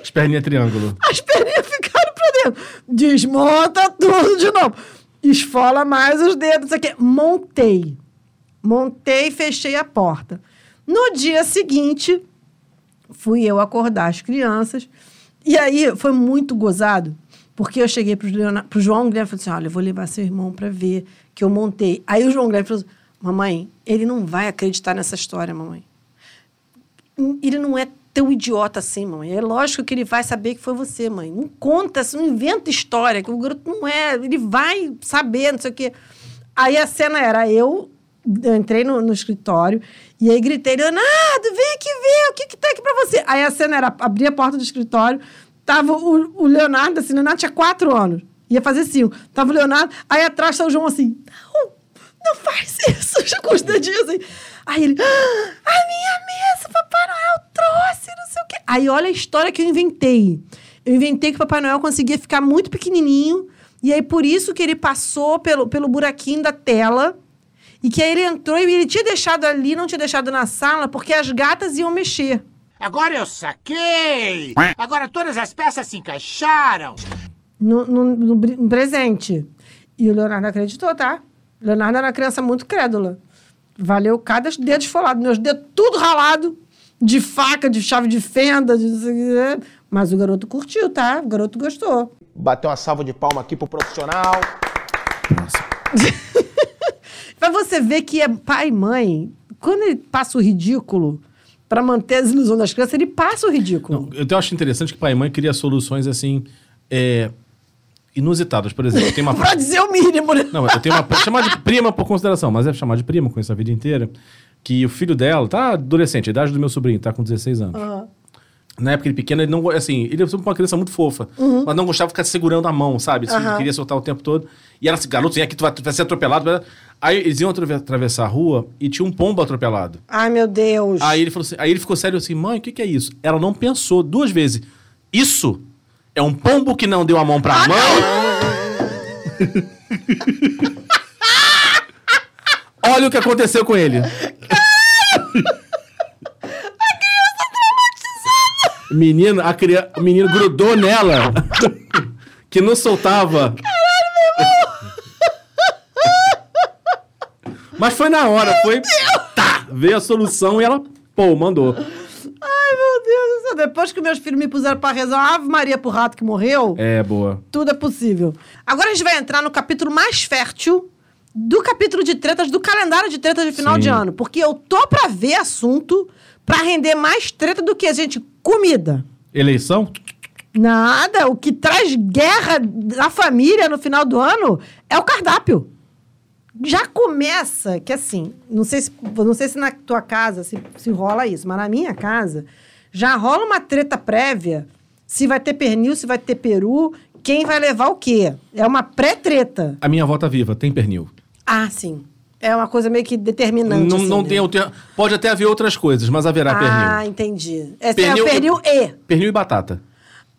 As perninhas triângulo. As perninhas ficaram pra dentro. Desmonta tudo de novo. Esfola mais os dedos. Aqui. Montei. Montei e fechei a porta. No dia seguinte, fui eu acordar as crianças. E aí foi muito gozado, porque eu cheguei Leona- pro João Guilherme e falei assim: olha, eu vou levar seu irmão para ver que eu montei. Aí o João Guilherme falou assim: mamãe, ele não vai acreditar nessa história, mamãe. Ele não é tão idiota assim, mamãe. É lógico que ele vai saber que foi você, mãe. Não conta, não inventa história, que o garoto não é. Ele vai saber, não sei o quê. Aí a cena era eu, eu entrei no, no escritório e aí gritei, Leonardo, vem aqui ver, o que que tá aqui pra você? Aí a cena era, abri a porta do escritório, tava o, o Leonardo, assim, o Leonardo tinha quatro anos, ia fazer cinco. Tava o Leonardo, aí atrás tá o João assim, não, faz isso, já com os dedinhos assim. Aí ele, ah, a minha mesa, Papai Noel trouxe, não sei o quê. Aí olha a história que eu inventei. Eu inventei que o Papai Noel conseguia ficar muito pequenininho, e aí por isso que ele passou pelo, pelo buraquinho da tela, e que aí ele entrou e ele tinha deixado ali, não tinha deixado na sala, porque as gatas iam mexer. Agora eu saquei! Agora todas as peças se encaixaram! no, no- no presente. E o Leonardo acreditou, tá? Leonardo era uma criança muito crédula. Valeu cada dedo esfolado. Meus dedos tudo ralado, de faca, de chave de fenda, de... não quê. Mas o garoto curtiu, tá? O garoto gostou. Bater uma salva de palma aqui pro profissional. Pra você ver que é pai e mãe, quando ele passa o ridículo pra manter as ilusões das crianças, ele passa o ridículo. Eu até acho interessante que pai e mãe cria soluções assim. é, inusitadas. Por exemplo, tem uma. pra dizer o mínimo, né? Não, eu tenho uma. chamar de prima por consideração, mas é chamar de prima com isso a vida inteira. Que o filho dela tá adolescente, a idade do meu sobrinho, tá com 16 anos. Ah. Na época ele pequeno, ele não. Assim, ele é uma criança muito fofa, Uhum. mas não gostava de ficar segurando a mão, sabe? Assim, Aham. Queria soltar o tempo todo. E ela assim, garoto, vem aqui, tu vai, tu vai ser atropelado. Aí eles iam atrave- atravessar a rua e tinha um pombo atropelado. Ai, meu Deus. Aí ele, falou assim- aí ele ficou sério assim, mãe, o que, que é isso? Ela não pensou duas vezes. Isso é um pombo que não deu a mão pra Ah, mãe? Olha o que aconteceu com ele. Menino, a criança, o menino grudou nela. que não soltava. Mas foi na hora, foi. Tá! Veio a solução e ela, pô, mandou. Meu Deus do céu. Depois que meus filhos me puseram pra rezar uma Ave Maria pro rato que morreu, É, boa. tudo é possível. Agora a gente vai entrar no capítulo mais fértil do capítulo de tretas, do calendário de tretas de final Sim. de ano. Porque eu tô pra ver assunto pra render mais treta do que a gente. Comida. Eleição? Nada. O que traz guerra na família no final do ano é o cardápio. Já começa que assim, não sei se, não sei se na tua casa se, se rola isso, mas na minha casa já rola uma treta prévia se vai ter pernil, se vai ter peru, quem vai levar o quê. É uma pré-treta. A minha avó tá viva, tem pernil. Ah, sim. É uma coisa meio que determinante. Não, assim, não né? tem alter... Pode até haver outras coisas, mas haverá Ah, pernil. entendi. É Pernil- é o pernil E. Pernil e batata.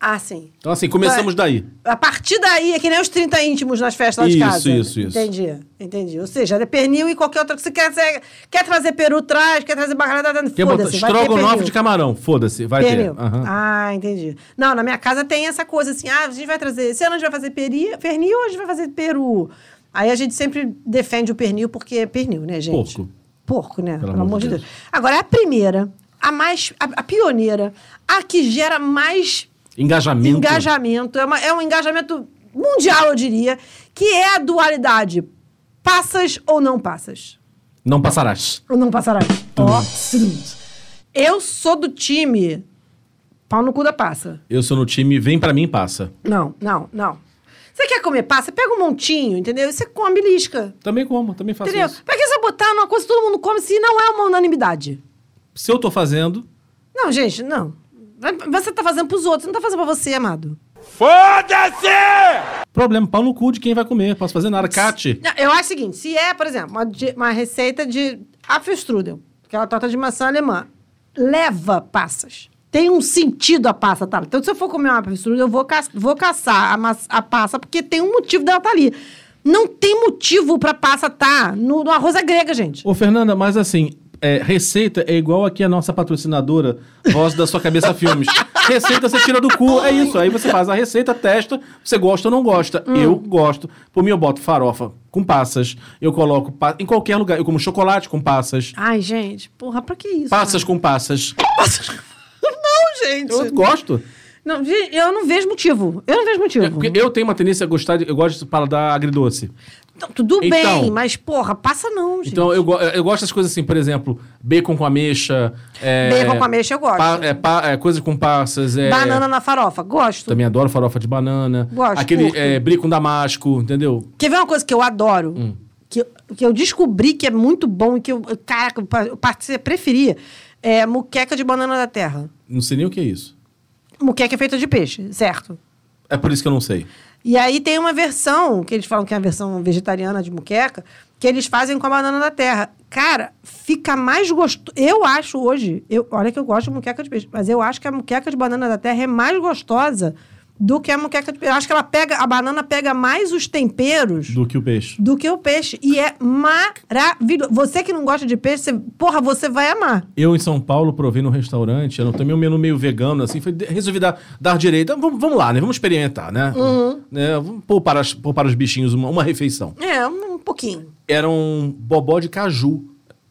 Ah, sim. Então, assim, começamos Então, daí. A partir daí é que nem os 30 íntimos nas festas lá de Isso, casa. isso, isso. Entendi, entendi. Ou seja, é pernil e qualquer outra que você quer. Você quer trazer peru, traz. Quer trazer bacalhau, tá botar foda-se. estrogonofe de camarão. Foda-se, vai Pernil. ter. Aham. Ah, entendi. Não, na minha casa tem essa coisa assim, ah, a gente vai trazer, esse ano a gente vai fazer peri, pernil ou a gente vai fazer peru? Aí a gente sempre defende o pernil porque é pernil, né, gente? Porco. Porco, né? Pelo, amor de Deus. Agora, a primeira, a mais, a, a pioneira, a que gera mais Engajamento. engajamento, é, uma- é um engajamento mundial, eu diria, que é a dualidade. Passas ou não passas? Não passarás. Ou não passarás? Ó, eu sou do time pau no cu da passa. Eu sou no time, vem pra mim, passa. Não, não, não. Você quer comer passa? Pega um montinho, entendeu? E você come belisca. Também como, também faço Entendeu? isso. Pra que você botar numa coisa que todo mundo come se não é uma unanimidade? Se eu tô fazendo, Não, gente, não. Você tá fazendo pros outros, não tá fazendo pra você, amado. problema, pau no cu de quem vai comer. Posso fazer nada. Cate. Eu acho o seguinte, se é, por exemplo, uma, uma receita de Apfelstrudel, aquela torta de maçã alemã, leva passas. Tem um sentido a passa, tá? Então, se eu for comer uma Apfelstrudel, eu vou, ca vou caçar a, a passa, porque tem um motivo dela estar ali. Não tem motivo pra passa estar no, no arroz à grega, gente. Ô, Fernanda, mas assim, é, receita é igual aqui a nossa patrocinadora, Voz da Sua Cabeça Filmes. Receita você tira do cu, é isso. Aí você faz a receita, testa, você gosta ou não gosta. Hum. Eu gosto. Por mim, eu boto farofa com passas. Eu coloco pa- em qualquer lugar. Eu como chocolate com passas. Ai, gente, porra, pra que isso? Passas com passas. Não, gente. Eu gosto. Não, eu não vejo motivo. Eu não vejo motivo. É, eu tenho uma tendência a gostar, de, eu gosto de paladar agridoce. Então, tudo Então- bem, mas, porra, passa não, gente. Então eu, eu gosto das coisas assim, por exemplo, bacon com ameixa. É, Bacon com ameixa eu gosto. pa- é, pa- é, coisa com passas. É, Banana na farofa, gosto. Também adoro farofa de banana. Gosto, Aquele é, brie com damasco, entendeu? Quer ver uma coisa que eu adoro? Hum. Que, eu- que eu descobri que é muito bom e que eu, caraca, eu pa- eu passei a preferir? É muqueca de banana da terra. Não sei nem o que é isso. Muqueca é feita de peixe, certo? É por isso que eu não sei. E aí tem uma versão, que eles falam que é a versão vegetariana de muqueca, que eles fazem com a banana da terra. Cara, fica mais gostoso. Eu acho hoje, eu, olha que eu gosto de muqueca de peixe, mas eu acho que a muqueca de banana da terra é mais gostosa do que a muqueca de peixe. Eu acho que ela pega, a banana pega mais os temperos Do que o peixe. do que o peixe. E é maravilhoso. Você que não gosta de peixe, você- porra, você vai amar. Eu em São Paulo provei num restaurante, eu tomei um menu meio vegano, assim, foi, resolvi dar, dar direito. Vamos, vamos lá, né? Vamos experimentar, né? Uhum. Né? Vamos poupar, as, poupar os bichinhos uma, uma refeição. É, um pouquinho. Era um bobó de caju.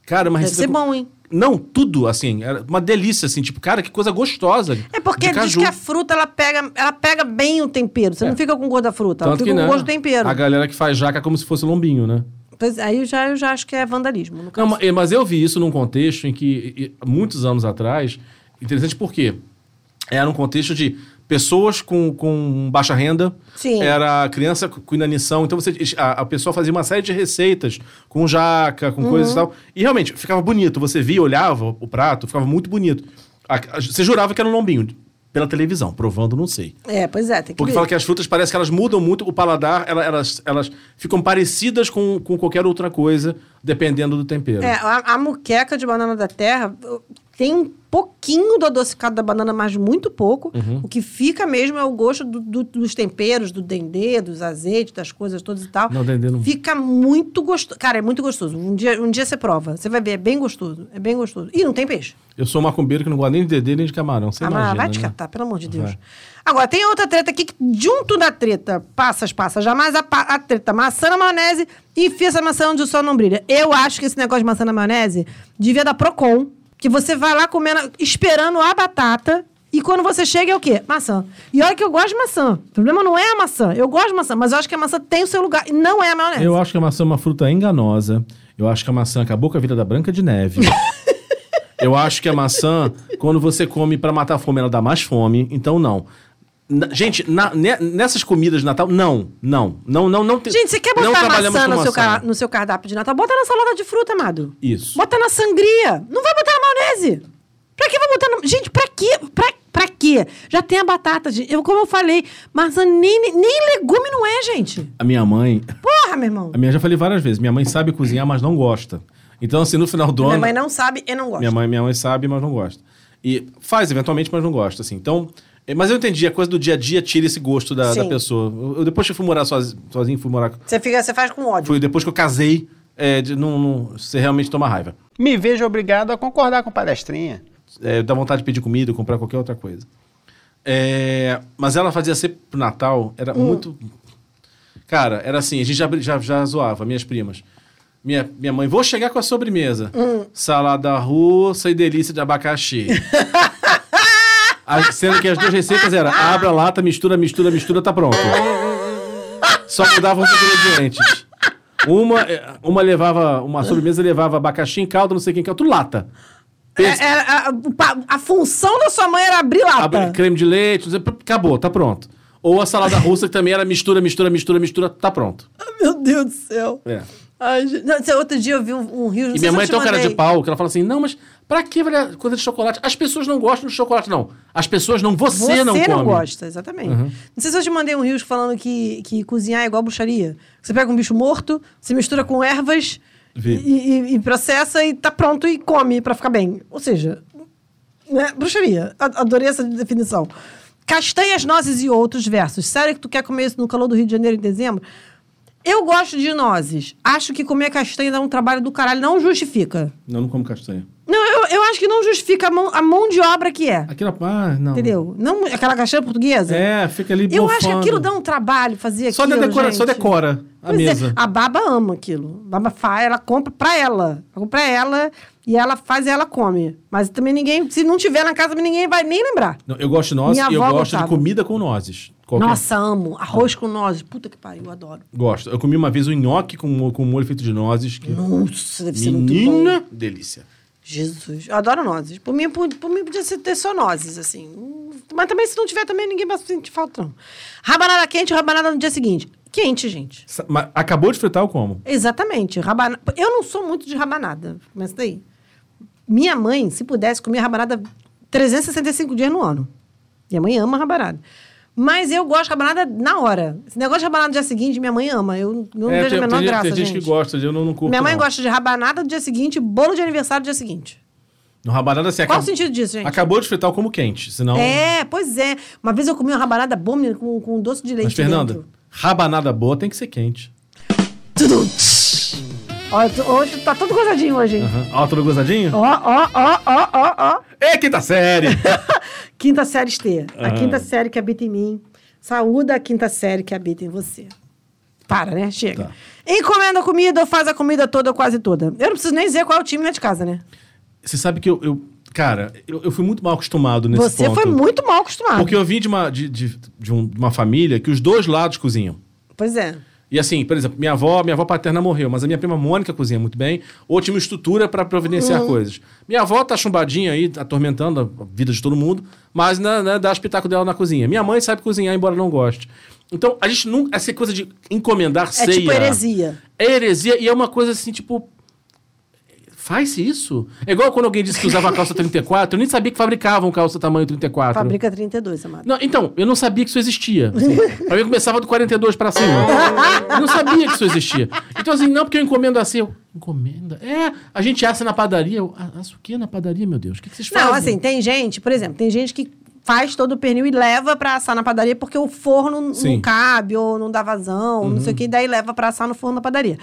Cara, uma Deve ser bom, hein? Não, tudo, assim, era uma delícia, assim, tipo, cara, que coisa gostosa. É porque diz que a fruta, ela pega, ela pega bem o tempero. Você não fica com gosto da fruta, ela Tanto fica que, com né, gosto do tempero. A galera que faz jaca como se fosse lombinho, né? Pois, aí eu já, eu já acho que é vandalismo. Não, eh, mas eu vi isso num contexto em que, muitos anos atrás, interessante porque era um contexto de pessoas com, com baixa renda, Sim. era criança com inanição, então você, a, a pessoa fazia uma série de receitas com jaca, com coisas e Uhum. tal, e realmente ficava bonito, você via, olhava o prato, ficava muito bonito. A- a- você jurava que era um lombinho, pela televisão, provando, não sei. É, pois é, tem que Porque ver. fala que as frutas parece que elas mudam muito o paladar, ela- elas, elas ficam parecidas com, com qualquer outra coisa, dependendo do tempero. É, a, a muqueca de banana da terra tem um pouquinho do adocicado da banana, mas muito pouco. Uhum. O que fica mesmo é o gosto do- do- dos temperos, do dendê, dos azeites, das coisas todas e tal. Não, dendê não. Fica muito gostoso. Cara, é muito gostoso. Um dia, um dia você prova. Você vai ver, é bem gostoso. É bem gostoso. E não tem peixe. Eu sou macumbeiro que não gosta nem de dedê nem de camarão. Você Ah, imagina, vai te né? catar, pelo amor de Deus. Vai. Agora, tem outra treta aqui que, junto da treta, passas, passas, jamais a, a treta maçã na maionese e enfia essa maçã onde o sol não brilha. Eu acho que esse negócio de maçã na maionese devia dar Procon, que você vai lá comendo, esperando a batata, e quando você chega é o quê? Maçã. E olha que eu gosto de maçã. O problema não é a maçã. Eu gosto de maçã, mas eu acho que a maçã tem o seu lugar, e não é a maionese. Eu acho que a maçã é uma fruta enganosa. Eu acho que a maçã acabou com a vida da Branca de Neve. Eu acho que a maçã, quando você come pra matar a fome, ela dá mais fome. Então, não. Na- gente, na- ne- nessas comidas de Natal, não, não, não, não, não. te- Gente, você quer botar maçã no seu, maçã. no seu cardápio de Natal? Bota na salada de fruta, amado. Isso. Bota na sangria. Não vai botar maionese. Pra que vai botar na... Gente, pra quê? Pra, pra quê? Já tem a batata, gente. Eu, como eu falei, maçã nem, nem legume não é, gente. A minha mãe, Porra, meu irmão. a minha já falei várias vezes, minha mãe sabe cozinhar, mas não gosta. Então, assim, no final do Minha ano. mãe não sabe e não gosta. Minha mãe, minha mãe sabe, mas não gosta. E faz eventualmente, mas não gosta, assim. Então, eh, mas eu entendi, a coisa do dia a dia tira esse gosto da, da pessoa. Eu, eu depois que eu fui morar sozinho, sozinho fui morar. Você, fica, você faz com ódio. Foi depois que eu casei, é, de, não, não, você realmente toma raiva. Me vejo obrigado a concordar com palestrinha. É, dá vontade de pedir comida, comprar qualquer outra coisa. É, mas ela fazia sempre pro Natal, era Hum. muito. Cara, era assim, a gente já, já, já zoava, minhas primas. Minha, minha mãe, vou chegar com a sobremesa. Hum. Salada russa e delícia de abacaxi. A- sendo que as duas receitas eram abra a lata, mistura, mistura, mistura, tá pronto. Só mudavam os ingredientes. Uma, eh, uma levava, uma sobremesa levava abacaxi em calda, não sei quem, tudo lata. É, é, a, a função da sua mãe era abrir lata. Abre creme de leite, acabou, tá pronto. Ou a salada russa, que também era mistura, mistura, mistura, mistura, tá pronto. Meu Deus do céu. É. Ai. Não, sei, outro dia eu vi um, um rio. não E minha mãe tem um cara de pau, que ela fala assim, não, mas pra que vai coisa de chocolate? As pessoas não gostam de chocolate, não. As pessoas não, você, Você não não, come. gosta, exatamente. Uhum. Não sei se eu te mandei um rios falando que, que cozinhar é igual bruxaria. Você pega um bicho morto, você mistura com ervas e, e- e processa e tá pronto e come pra ficar bem. Ou seja, né? bruxaria. Adorei essa definição. Castanhas, nozes e outros versos. Sério que tu quer comer isso no calor do Rio de Janeiro em dezembro? Eu gosto de nozes. Acho que comer castanha dá um trabalho do caralho. Não justifica. Não, não como castanha. Eu, acho que não justifica a mão, a mão de obra que é. Aquela, ah, não. Entendeu? Não aquela caixinha portuguesa. É, fica ali Eu acho que bofando. aquilo dá um trabalho fazer Só, aquilo, decora, só gente. decora a Pois é, mesa. a Baba ama aquilo. A Baba faz, ela compra pra ela. Ela compra pra ela e ela faz e ela come. Mas também ninguém, se não tiver na casa, ninguém vai nem lembrar. Não, eu gosto de nozes Minha e eu gosto de gostava. comida com nozes. Qualquer- Nossa, amo. Arroz com nozes. Puta que pariu, eu adoro. Gosto. Eu comi uma vez um nhoque com, com molho feito de nozes. Que... Nossa, deve ser muito bom. Menina, delícia. Jesus, eu adoro nozes. Por mim, por, por mim podia ser ter só nozes, assim. Mas também, se não tiver, também ninguém vai sentir falta, não. Rabanada quente, rabanada no dia seguinte. Quente, gente. Mas acabou de fritar, eu como. Exatamente. Rabana... Eu não sou muito de rabanada. Começa daí. Minha mãe, se pudesse, comia rabanada 365 dias no ano. Minha mãe ama rabanada. Mas eu gosto de rabanada na hora. Esse negócio de rabanada no dia seguinte, minha mãe ama. Eu não É, vejo tem, a menor tem, graça, tem gente, gente. que gosta, eu não, não curto. Minha mãe não. gosta de rabanada no dia seguinte, bolo de aniversário no dia seguinte. No rabanada, assim, Qual acab- o sentido disso, gente? Acabou de fritar, eu como quente. Senão. É, pois é. Uma vez eu comi uma rabanada boa menina, com, com doce de leite Mas, Fernanda, dentro. rabanada boa tem que ser quente. Tudo. Olha, tu- hoje tá todo gozadinho hoje, hein? Aham. Ó, tudo gozadinho? Ó, ó, ó, ó, ó, ó. É quinta série! Quinta série T. A Ah. quinta série que habita em mim. Saúda a quinta série que habita em você. Para, né? Chega. Tá. Encomenda comida ou faz a comida toda ou quase toda. Eu não preciso nem dizer qual é o time lá de casa, né? Você sabe que eu. eu- cara, eu, eu fui muito mal acostumado nesse você ponto. foi muito mal acostumado. Porque eu vim de uma, de, de, de um- de uma família que os dois lados cozinham. Pois é. E assim, por exemplo, minha avó, minha avó paterna morreu, mas a minha prima Mônica cozinha muito bem, ou tinha uma estrutura para providenciar Uhum. coisas. Minha avó tá chumbadinha aí, atormentando a vida de todo mundo, mas né, né, dá espetáculo dela na cozinha. Minha mãe sabe cozinhar, embora não goste. Então, a gente não. Essa coisa de encomendar É ceia. tipo heresia. É heresia e é uma coisa assim, tipo. Faz isso? É igual quando alguém disse que usava calça 34, eu nem sabia que fabricavam calça tamanho 34. Fabrica 32, amado. Não, então, eu não sabia que isso existia. Assim, pra mim começava do 42 pra cima. Eu não sabia que isso existia. Então, assim, não porque eu encomendo assim. Eu, encomenda? É, a gente assa na padaria. Eu, "Ah, assa o quê na padaria, meu Deus? O que, que vocês fazem? Não, assim, tem gente, por exemplo, tem gente que faz todo o pernil e leva pra assar na padaria porque o forno Sim. Uhum. não cabe ou não dá vazão, não sei o que, e daí leva pra assar no forno da padaria.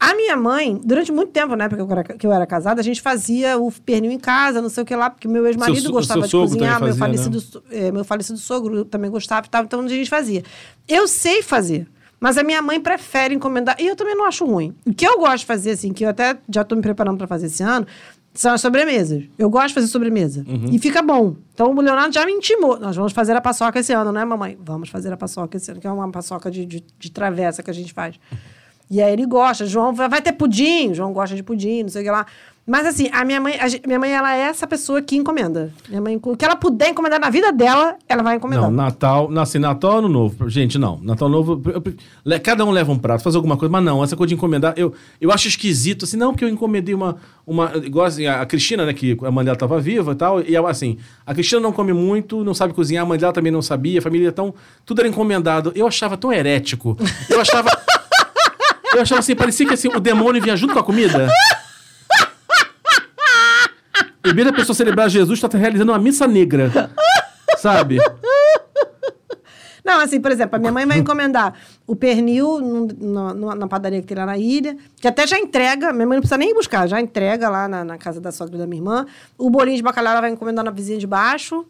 A minha mãe, durante muito tempo, né, porque eu era, que eu era casada, a gente fazia o pernil em casa, não sei o que lá, porque meu ex-marido Seu gostava seu de cozinhar, também meu, fazia, falecido, so- eh, meu falecido sogro também gostava e tal, então a gente fazia. Eu sei fazer. Mas a minha mãe prefere encomendar. E eu também não acho ruim. O que eu gosto de fazer, assim, que eu até já tô me preparando para fazer esse ano, são as sobremesas. Eu gosto de fazer sobremesa. E fica bom. Então o Leonardo já me intimou. Nós vamos fazer a paçoca esse ano, né, mamãe? Vamos fazer a paçoca esse ano, que é uma paçoca de, de, de travessa que a gente faz. E aí ele gosta. João vai ter pudim. João gosta de pudim, não sei o que lá. Mas assim, a minha mãe, a minha mãe, ela é essa pessoa que encomenda. Minha mãe, o que ela puder encomendar na vida dela, ela vai encomendar. Não, Natal, assim, Natal Ano Novo. Gente, não. Natal Novo, eu- eu- cada um leva um prato, faz alguma coisa, mas não, essa coisa de encomendar, eu, eu acho esquisito, assim, não, porque eu encomendei uma, uma igual assim, a Cristina, né, que a mãe dela tava viva e tal, e ela, assim, a Cristina não come muito, não sabe cozinhar, a mãe dela também não sabia, a família tão, tudo era encomendado. Eu achava tão herético. Eu achava, eu achava assim, parecia que assim, o demônio vinha junto com a comida. Em vez da pessoa celebrar Jesus, tá realizando uma missa negra. Sabe? Não, assim, por exemplo, a minha mãe vai encomendar o pernil na, numa- na padaria que tem lá na ilha, que até já entrega, minha mãe não precisa nem buscar, já entrega lá na, na casa da sogra da minha irmã. O bolinho de bacalhau ela vai encomendar na vizinha de baixo,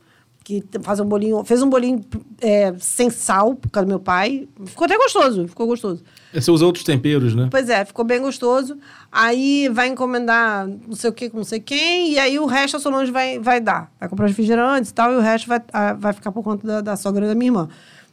que faz um bolinho, fez um bolinho é, sem sal, por causa do meu pai. Ficou até gostoso, ficou gostoso. Você usa outros temperos, né? Pois é, ficou bem gostoso. Aí vai encomendar não sei o que com não sei quem, e aí o resto a Solange vai, vai dar. Vai comprar os refrigerantes e tal, e o resto vai, ah, vai ficar por conta da, da sogra da minha irmã.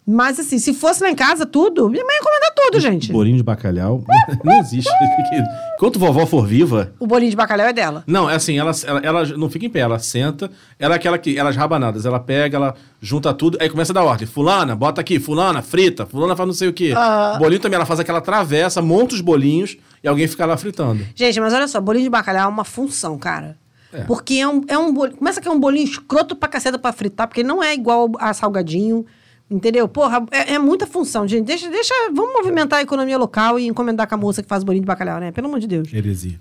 Mas assim, se fosse lá em casa tudo, minha mãe ia encomendar tudo, gente. Bolinho de bacalhau. não existe. Enquanto vovó for viva. O bolinho de bacalhau é dela. Não, é assim, ela, ela, ela não fica em pé, ela senta, ela é aquela que, elas rabanadas, ela pega, ela junta tudo, aí começa a dar ordem. Fulana, bota aqui, fulana, frita, fulana faz não sei o quê. Ah. Bolinho também, ela faz aquela travessa, monta os bolinhos e alguém fica lá fritando. Gente, mas olha só, bolinho de bacalhau é uma função, cara. É. Porque é um, é um bolinho. Começa que é um bolinho escroto pra caceta pra fritar, porque não é igual a salgadinho. Entendeu? Porra, é, é muita função, gente. Deixa, deixa. Vamos movimentar a economia local e encomendar com a moça que faz bolinho de bacalhau, né? Pelo amor de Deus. Heresia.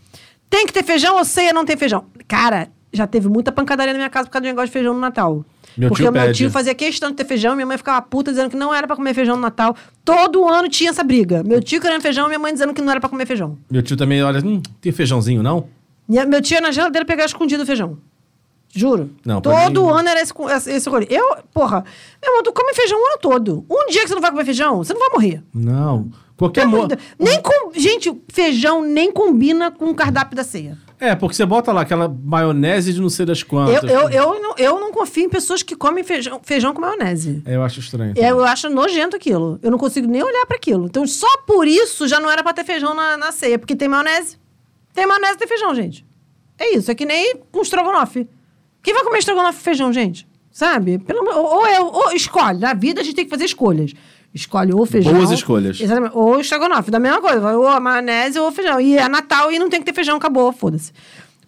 Tem que ter feijão ou ceia não tem feijão? Cara, já teve muita pancadaria na minha casa por causa do negócio de feijão no Natal. Meu Porque tio o meu pede. tio fazia questão de ter feijão, minha mãe ficava puta dizendo que não era pra comer feijão no Natal. Todo ano tinha essa briga. Meu tio querendo feijão, minha mãe dizendo que não era pra comer feijão. Meu tio também olha, hum, tem feijãozinho, não? Minha- Meu tio ia na geladeira pegar escondido o feijão. Juro. Não, todo mim- ano era esse, esse, esse rolê. Eu, porra, meu irmão, tu come feijão o ano todo. Um dia que você não vai comer feijão, você não vai morrer. Não. Qualquer mo... Nem com, gente, feijão nem combina com o cardápio da ceia. É, porque você bota lá aquela maionese de não sei das quantas. Eu, eu, eu, não, eu não confio em pessoas que comem feijão, feijão com maionese. É, eu acho estranho. Eu, eu acho nojento aquilo. Eu não consigo nem olhar pra aquilo. Então, só por isso já não era pra ter feijão na, na ceia, porque tem maionese. Tem maionese e tem feijão, gente. É isso. É que nem com estrogonofe. Quem vai comer estrogonofe e feijão, gente? Sabe? Pelo, ou, ou, escolhe. Na vida a gente tem que fazer escolhas. Escolhe ou feijão. Boas escolhas. Exatamente. Ou estrogonofe. Da mesma coisa. Ou a maionese ou feijão. E é Natal e não tem que ter feijão. Acabou. Foda-se.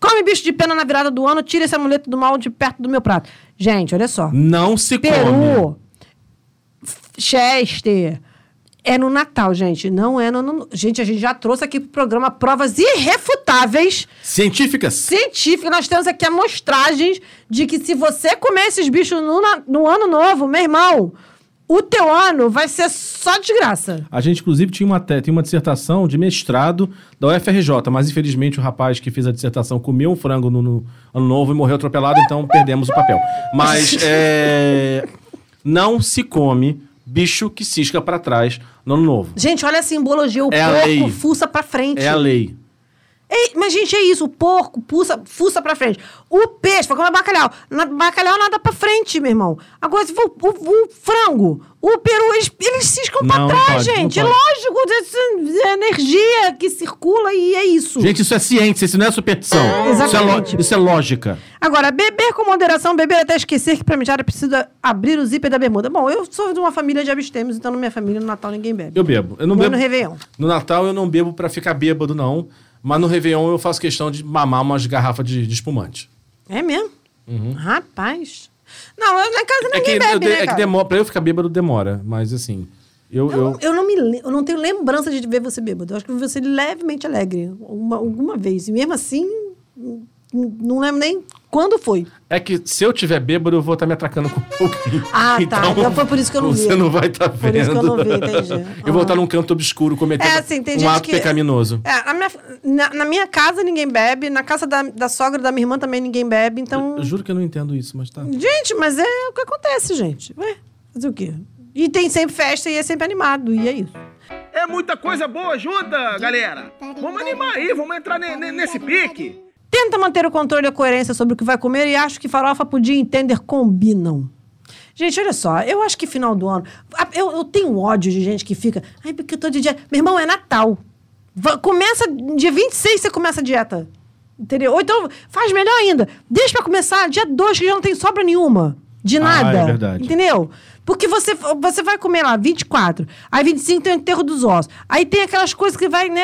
Come bicho de pena na virada do ano, tira esse amuleto do mal de perto do meu prato. Gente, olha só. Não se come. Peru, Chester. É no Natal, gente. Não é no, no- Gente, a gente já trouxe aqui pro programa provas irrefutáveis, Científicas. científicas. Nós temos aqui amostragens de que se você comer esses bichos no, no ano novo, meu irmão, o teu ano vai ser só desgraça. A gente, inclusive, tinha uma, tinha uma dissertação de mestrado da UFRJ, mas infelizmente o rapaz que fez a dissertação comeu um frango no, no ano novo e morreu atropelado, então perdemos o papel. Mas é, não se come bicho que cisca pra trás no ano novo. Gente, olha a simbologia. O É porco lei. fuça pra frente. É a lei. Ei, mas, gente, é isso. O porco fuça, fuça pra frente. O peixe, vai comer bacalhau. Na, bacalhau nada pra frente, meu irmão. Agora, se for o, o frango, o peru, eles, eles ciscam pra Não, não trás, pode, gente. É lógico. isso É energia que circula e é isso. Gente, isso é ciência, isso não é superstição. Isso é, Exatamente. lo- isso é lógica. Agora, beber com moderação, beber até esquecer que pra mijar é preciso abrir o zíper da bermuda. Bom, eu sou de uma família de abstêmios, então na minha família, no Natal, ninguém bebe. Eu bebo. Eu não bebo. no Réveillon. No Natal eu não bebo pra ficar bêbado, não. Mas no Réveillon eu faço questão de mamar umas garrafas de, de espumante. É mesmo? Rapaz. Não, eu, na casa Uhum. É ninguém que, eu bebe, de- né, é que cara? demora, pra eu ficar bêbado demora, mas assim. Eu, Eu, eu, não- eu não me eu não tenho lembrança de ver você bêbado. Eu acho que eu vi você levemente alegre uma, alguma vez. E mesmo assim, n- n- não lembro nem quando foi. É que se eu tiver bêbado, eu vou estar me atracando com alguém. Ah, tá. Então foi por isso que eu não vi. Você não vai estar vendo. Por isso que eu não vi, entendi. eu vou estar num canto obscuro cometendo É, assim, tem um ato que- pecaminoso. É, na, minha, na, na minha casa ninguém bebe, na casa da, da sogra da minha irmã também ninguém bebe, então. Eu juro que eu não entendo isso, mas tá. Gente, mas é o que acontece, gente. Ué, fazer o quê? E tem sempre festa e é sempre animado, e é isso. É muita coisa boa junta, galera. Vamos animar aí, vamos entrar ne- ne- nesse pique. Tenta manter o controle e a coerência sobre o que vai comer e acho que farofa, pudim e tender combinam. Gente, olha só, eu acho que final do ano. Eu, eu tenho ódio de gente que fica. Ai, porque eu tô de dieta. Meu irmão, é Natal. Va- Começa. Dia 26 você começa a dieta. Entendeu? Ou então, faz melhor ainda. Deixa pra começar dia 2, que já não tem sobra nenhuma. De Ah, nada. é verdade. Entendeu? Porque você, você vai comer lá 24, aí 25 tem o enterro dos ossos. Aí tem aquelas coisas que vai, né?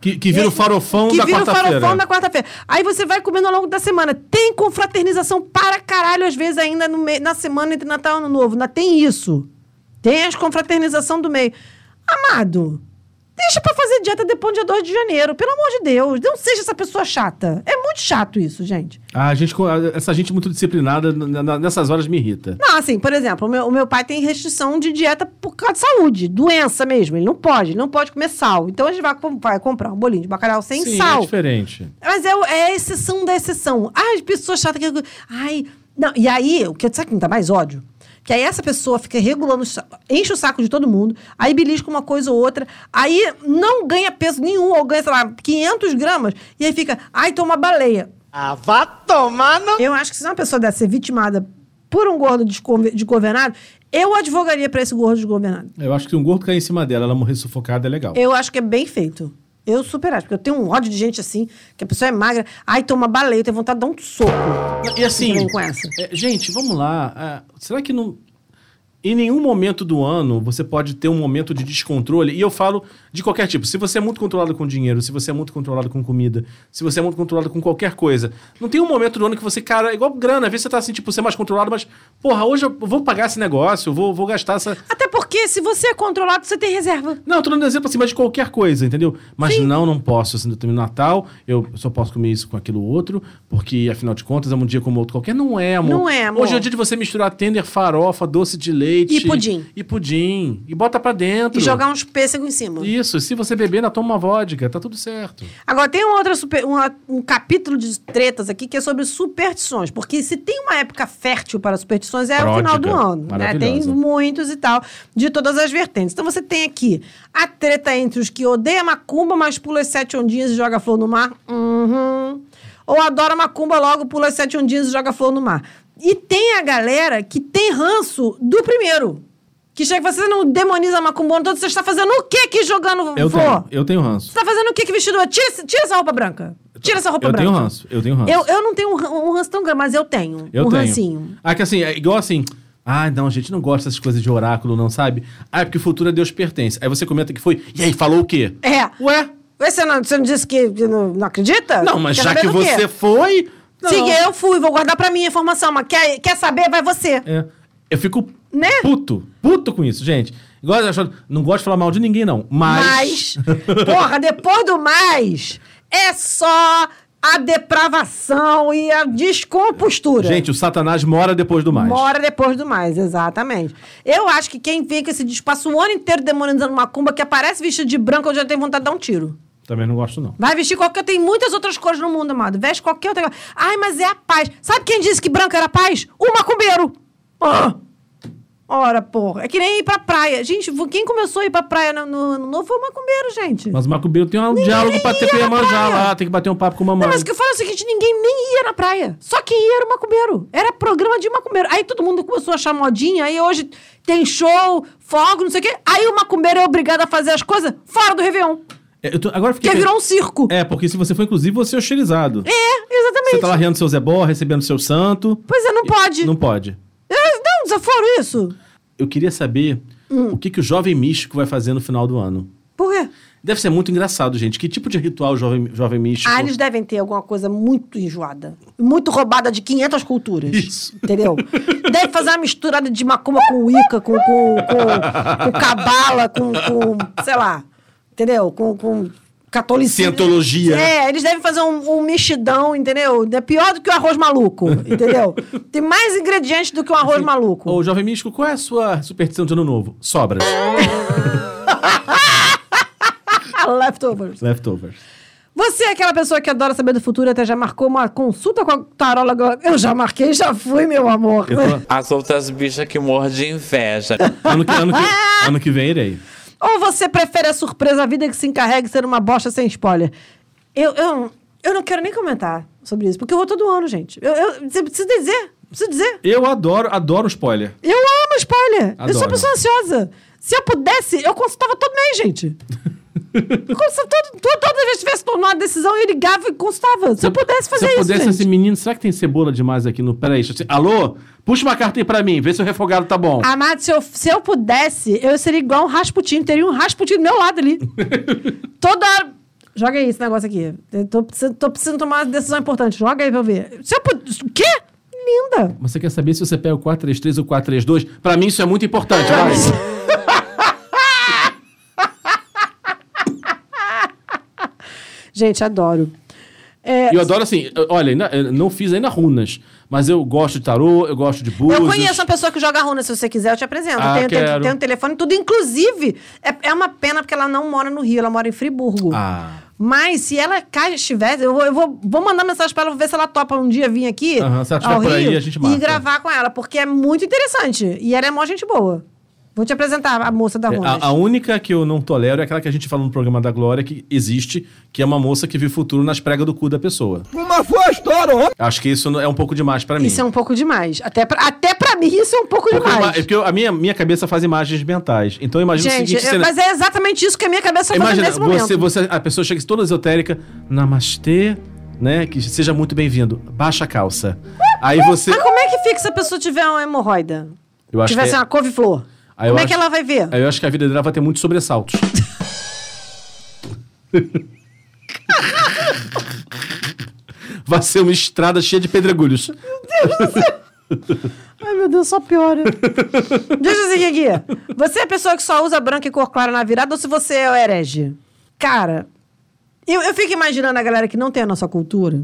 Que, que vira o farofão que da vira o quarta-feira. farofão da quarta-feira. Aí você vai comendo ao longo da semana. Tem confraternização para caralho, às vezes, ainda no na semana entre Natal e Ano Novo. Ainda tem isso. Tem as confraternização do meio. Amado, deixa pra fazer dieta depois do dia 2 de janeiro. Pelo amor de Deus. Não seja essa pessoa chata. É muito chato isso, gente. Ah, a gente, essa gente muito disciplinada, nessas horas me irrita. Não, assim, por exemplo, o meu, o meu pai tem restrição de dieta por causa de saúde, doença mesmo. Ele não pode, ele não pode comer sal. Então a gente vai, vai comprar um bolinho de bacalhau sem Sim, sal. é diferente. Mas é, é a exceção da exceção. Ai, pessoa chata que. Ai. Não, e aí, o que sabe que me dá mais ódio? Que aí essa pessoa fica regulando, enche o saco de todo mundo, aí belisca uma coisa ou outra, aí não ganha peso nenhum, ou ganha, sei lá, 500 gramas, e aí fica, ai, toma baleia. Ah, vá tomar no... Eu acho que se uma pessoa dessa ser vitimada por um gordo desgovernado, eu advogaria pra esse gordo desgovernado. Eu acho que se um gordo cair em cima dela, ela morrer sufocada, é legal. Eu acho que é bem feito. Eu super acho, porque eu tenho um ódio de gente assim, que a pessoa é magra, ai, toma baleia, eu tenho vontade de dar um soco. E assim, é, gente, vamos lá. ah, será que não. Em nenhum momento do ano você pode ter um momento de descontrole, e eu falo de qualquer tipo. Se você é muito controlado com dinheiro, se você é muito controlado com comida, se você é muito controlado com qualquer coisa, não tem um momento do ano que você, cara, é igual grana, às vezes você tá assim, tipo, você é mais controlado, mas, porra, hoje eu vou pagar esse negócio, eu vou, vou gastar essa. Até porque, se você é controlado, você tem reserva. Não, eu tô dando exemplo assim, mas de qualquer coisa, entendeu? Mas não, não posso, assim, no Natal, eu só posso comer isso com aquilo outro, porque afinal de contas é um dia como outro qualquer. Não é, amor. Não é, amor. Hoje é o dia de você misturar tender, farofa, doce de leite. E pudim. E pudim. E bota pra dentro. E jogar uns pêssegos em cima. Isso, se você beber, ainda toma uma vodka, tá tudo certo. Agora, tem outra super- uma- um capítulo de tretas aqui que é sobre superstições. Porque se tem uma época fértil para superstições, é o final do ano. Né? Tem muitos e tal, de todas as vertentes. Então você tem aqui a treta entre os que odeiam macumba, mas pula as sete ondinhas e joga flor no mar. Uhum. Ou adora macumba, logo pula as sete ondinhas e joga flor no mar. E tem a galera que tem ranço do primeiro. Que chega você não demoniza macumba todo, você está fazendo o que aqui jogando Eu flor? tenho, eu tenho ranço. Você tá fazendo o que que vestido? Tira, esse- tira essa roupa branca. Tira essa roupa eu branca. tenho ranço, eu tenho ranço. Eu, eu não tenho um, um ranço tão grande, mas eu tenho. Eu um tenho. rancinho. Ah, que assim, é igual assim. Ah, não, a gente não gosta dessas coisas de oráculo, não, sabe? Ah, é porque o futuro a Deus pertence. Aí você comenta que foi. E aí, falou o quê? É. Ué? Você não, você não disse que, que não, não acredita? Não, mas Quer já que você foi. Não. Sim, eu fui, vou guardar pra mim a informação, mas quer, quer saber, vai você. É. Eu fico Né? puto, puto com isso, gente. Igual não gosto de falar mal de ninguém, não. Mas. Mas, porra, depois do mais, é só a depravação e a descompostura. gente, o Satanás mora depois do mais. Mora depois do mais, exatamente. Eu acho que quem com esse espaço o ano inteiro demonizando uma cumba que aparece vestido de branco, eu já tenho vontade de dar um tiro. Também não gosto, não. Vai vestir qualquer. Tem muitas outras cores no mundo, amado. Veste qualquer outra coisa. Ai, mas é a paz. Sabe quem disse que branco era paz? O macumbeiro. Ah. Ora, porra. É que nem ir pra praia. Gente, quem começou a ir pra praia no, no ano novo foi o macumbeiro, gente. Mas o macumbeiro tem um diálogo pra ter Iemanjá praia. lá, tem que bater um papo com a mamãe. Não, mas o que eu falo é o seguinte: ninguém nem ia na praia. Só quem ia era o macumbeiro. Era programa de macumbeiro. Aí todo mundo começou a achar modinha. Aí hoje tem show, fogo, não sei o quê. Aí o macumbeiro é obrigado a fazer as coisas fora do Réveillon. É, eu tô- agora fiquei Que virou um circo. É, porque se você for, inclusive, você é hostilizado. É, exatamente. Você tá lá rindo seu Zé Bó, recebendo seu santo. Pois é, não pode. Não pode. É, Não, desaforo isso. Eu queria saber Hum. o que, que o jovem místico vai fazer no final do ano. Por quê? Deve ser muito engraçado, gente. Que tipo de ritual o jovem, jovem místico... Ah, eles devem ter alguma coisa muito enjoada. Muito roubada de 500 culturas. Isso. Entendeu? Deve fazer uma misturada de macumba com Wicca, com, com, com, com cabala, com, com, sei lá, entendeu? Com, com catolicismo. Cientologia. É, eles devem fazer um, um mexidão, entendeu? É pior do que o arroz maluco, entendeu? Tem mais ingredientes do que um arroz maluco. Ô, jovem místico, qual é a sua superstição de ano novo? Sobras. Leftovers. Leftovers. Você é aquela pessoa que adora saber do futuro e até já marcou uma consulta com a taróloga? Eu já marquei, já fui, meu amor. Tô- As outras bichas que morrem de inveja. ano, que, ano, que, ano que vem irei. Ou você prefere a surpresa, a vida que se encarregue ser uma bosta sem spoiler? Eu, eu, eu não quero nem comentar sobre isso, porque eu vou todo ano, gente. Eu, eu, você precisa dizer, precisa dizer. Eu adoro, adoro spoiler. Eu amo spoiler. Eu sou uma Adoro. pessoa ansiosa. Se eu pudesse, eu consultava todo mês, gente. Como se todo, todo, toda vez que tivesse tomado uma decisão, ele ligava e constava. Se eu pudesse fazer Se eu isso, pudesse, gente. assim, menino, será que tem cebola demais aqui no... Peraí, eu... assim, Alô? Puxa uma carta aí pra mim, vê se o refogado tá bom. Amado, se eu, se eu pudesse, eu seria igual um Rasputin. Teria um Rasputin do meu lado ali. Toda hora... Joga aí esse negócio aqui. Eu tô precisando, tô precisando tomar uma decisão importante. Joga aí pra eu ver. Se eu pudesse... O quê? Linda. Você quer saber se você pega o 433 ou 432? Pra mim isso é muito importante, vai. Gente, adoro. É, eu adoro assim, olha, não fiz ainda runas, mas eu gosto de tarô, eu gosto de búzios. Eu conheço uma pessoa que joga runa, se você quiser, eu te apresento. Ah, tem, tem, quero. tem um telefone e tudo. Inclusive, é, é uma pena porque ela não mora no Rio, ela mora em Friburgo. Ah. Mas se ela cá estivesse, eu, vou, eu vou, vou mandar mensagem pra ela, vou ver se ela topa um dia vir aqui. Aham, se ela estiver ao por aí, Rio a gente marca. E gravar com ela, porque é muito interessante. E ela é mó gente boa. Vou te apresentar a moça da É, Runas. a, a única que eu não tolero é aquela que a gente falou no programa da Glória que existe, que é uma moça que viu futuro nas pregas do cu da pessoa. Como foi a história? Acho que isso é um pouco demais pra mim. Isso é um pouco demais. Até pra, até pra mim, isso é um pouco demais. é porque eu- a minha, minha cabeça faz imagens mentais. Então eu imagino o Gente, seguinte... é- cena- mas é exatamente isso que a minha cabeça Imagina, nesse momento. você, você, a pessoa chega toda esotérica, namastê, né? Que seja muito bem-vindo. Baixa a calça. Aí você. Mas como é que fica se a pessoa tiver uma hemorroida? Eu acho Tivesse que é- uma couve-flor? Aí Como é acho- que ela vai ver? Aí eu acho que a vida dela vai ter muitos sobressaltos. vai ser uma estrada cheia de pedregulhos. Ai, meu Deus, só piora. Deixa eu seguir aqui. Você é a pessoa que só usa branco e cor clara na virada ou se você é o herege? Cara, eu, eu fico imaginando a galera que não tem a nossa cultura,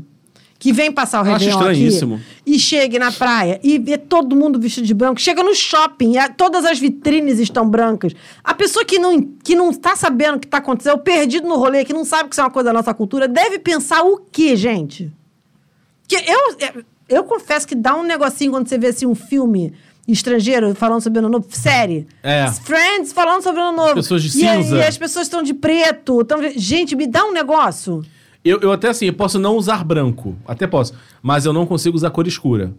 que vem passar o Réveillon estranhíssimo. aqui e chegue na praia e vê todo mundo vestido de branco, chega no shopping, e todas as vitrines estão brancas. A pessoa que não, que não tá sabendo o que tá acontecendo, ou perdido no rolê, que não sabe que isso é uma coisa da nossa cultura, deve pensar o quê, gente? Que eu, eu, eu confesso que dá um negocinho quando você vê assim, um filme estrangeiro falando sobre ano novo, série. É. Friends falando sobre ano novo. pessoas de e, cinza. E as pessoas estão de preto. Tão... Gente, me dá um negócio. Eu, eu até assim, eu posso não usar branco. Até posso. Mas eu não consigo usar cor escura.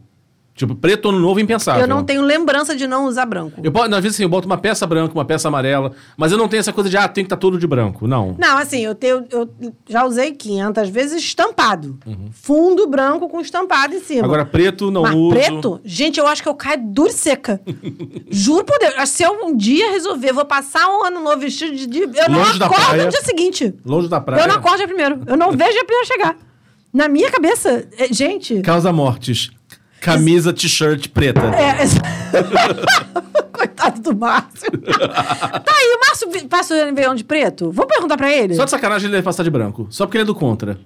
Tipo, preto ano novo é impensável. Eu não tenho lembrança de não usar branco. Eu, posso- às vezes assim, eu boto uma peça branca, uma peça amarela, mas eu não tenho essa coisa de, ah, tem que estar todo de branco. Não. Não, assim, eu, tenho, eu já usei 500 vezes estampado. Fundo branco com estampado em cima. Uhum. Agora, preto não Mas uso. preto, gente, eu acho que eu caio dura e seca. Juro por Deus. Se eu um dia resolver, vou passar um ano novo vestido de. de eu não Longe da acordo praia. no dia seguinte. Longe da praia. Eu não acordo dia primeiro. Eu não vejo a primeira chegar. Na minha cabeça, é, gente. Causa mortes. Camisa, t-shirt preta. É, Coitado do Márcio. tá aí, o Márcio passa o Réveillon de preto? Vou perguntar pra ele. Só de sacanagem ele deve passar de branco. Só porque ele é do contra.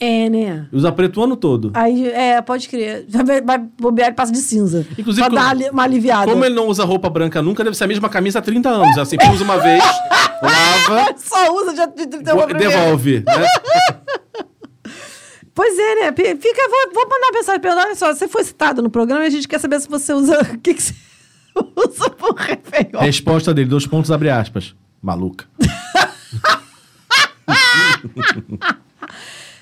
É, né? Usa preto o ano todo. Aí, é, pode crer. Vai, bobear e passa de cinza. Inclusive, pra como- dar ali- uma aliviada. Como ele não usa roupa branca nunca, deve ser a mesma camisa há 30 anos. Assim, usa uma vez, lava, Só usa de 31 vo- primeiro. devolve. Né? Pois é, né? Fica, vou, vou mandar uma mensagem pra. Olha só, você foi citado no programa e a gente quer saber se você usa. O que, que você usa por Réveillon? Resposta dele, dois pontos, abre aspas. Maluca.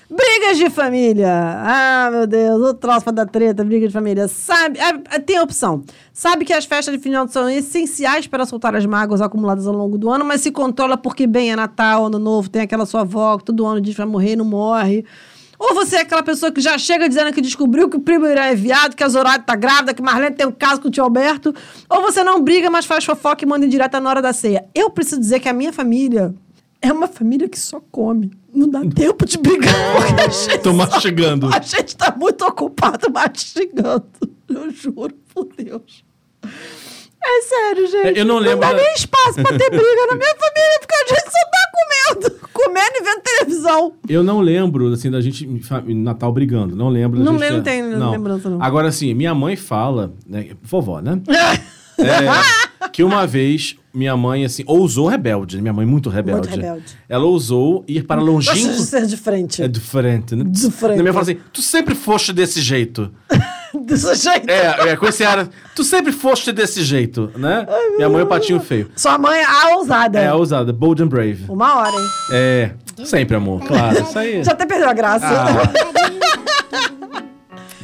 Brigas de família. Ah, meu Deus, o troço da treta, briga de família. Sabe, ah, ah, tem opção. Sabe que as festas de final de são essenciais para soltar as mágoas acumuladas ao longo do ano, mas se controla porque, bem, é Natal, Ano Novo, tem aquela sua avó que todo ano diz que vai morrer e não morre. Ou você é aquela pessoa que já chega dizendo que descobriu que o primo irá é viado, que a Zoraide tá grávida, que Marlene tem um caso com o tio Alberto. Ou você não briga, mas faz fofoca e manda indireta na hora da ceia. Eu preciso dizer que a minha família é uma família que só come. Não dá tempo de brigar. porque a gente Tô mastigando. a gente tá muito ocupado mastigando. Eu juro por Deus. É sério, gente. É, eu não lembro Não dá nem espaço pra ter briga na minha família, porque a gente só tá comendo. Comendo e vendo televisão. Eu não lembro, assim, da gente Natal brigando. Não lembro da Não gente... lembro, não tenho lembrança, não. Agora, assim, minha mãe fala, né? Vovó, né? É, que uma vez minha mãe, assim, ousou rebelde. Minha mãe muito rebelde. Muito rebelde. Ela ousou ir para Gosto longínquo... de ser de frente. É diferente, né? De frente. Minha mãe fala assim, tu sempre foste desse jeito. Desse jeito. É, é com esse ar, tu sempre foste desse jeito, né? Minha mãe é o patinho feio. Sua mãe é a ousada. É a ousada, bold and brave. Uma hora, hein? É, sempre, amor, claro. Isso aí. Já até perdeu a graça.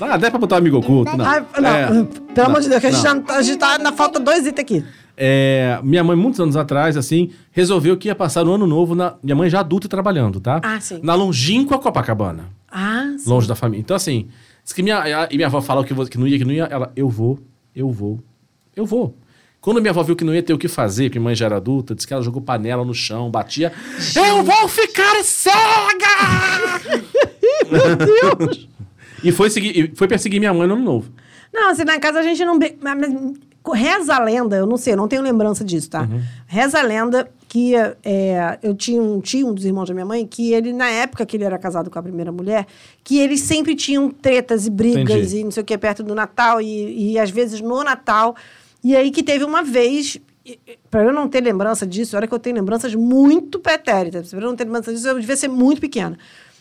Ah, dá pra botar um amigo oculto, não. Ai, não, É. pelo amor de Deus, que a gente, não. já- a gente tá na falta dois itens aqui. É, minha mãe, muitos anos atrás, assim, resolveu que ia passar o ano novo na. Minha mãe já adulta trabalhando, tá? Ah, sim. Na longínqua Copacabana. Ah, sim. Longe da família. Então, assim, diz que minha, e minha avó falou que, que não ia, que não ia. Ela, eu vou, eu vou, eu vou. Quando minha avó viu que não ia ter o que fazer, porque minha mãe já era adulta, disse que ela jogou panela no chão, batia. Eu vou ficar cega! Meu Deus! E foi, seguir, foi perseguir minha mãe no ano novo. Não, assim, em casa a gente não. Reza a lenda, eu não sei, eu não tenho lembrança disso, tá? Uhum. Reza a lenda que é, eu tinha um tio, um dos irmãos da minha mãe, que ele, na época que ele era casado com a primeira mulher, que eles sempre tinham tretas e brigas Entendi. e não sei o que, perto do Natal, e, e às vezes no Natal. E aí que teve uma vez, pra eu não ter lembrança disso, olha que eu tenho lembranças muito pretéritas, pra eu não ter lembrança disso, eu devia ser muito pequena.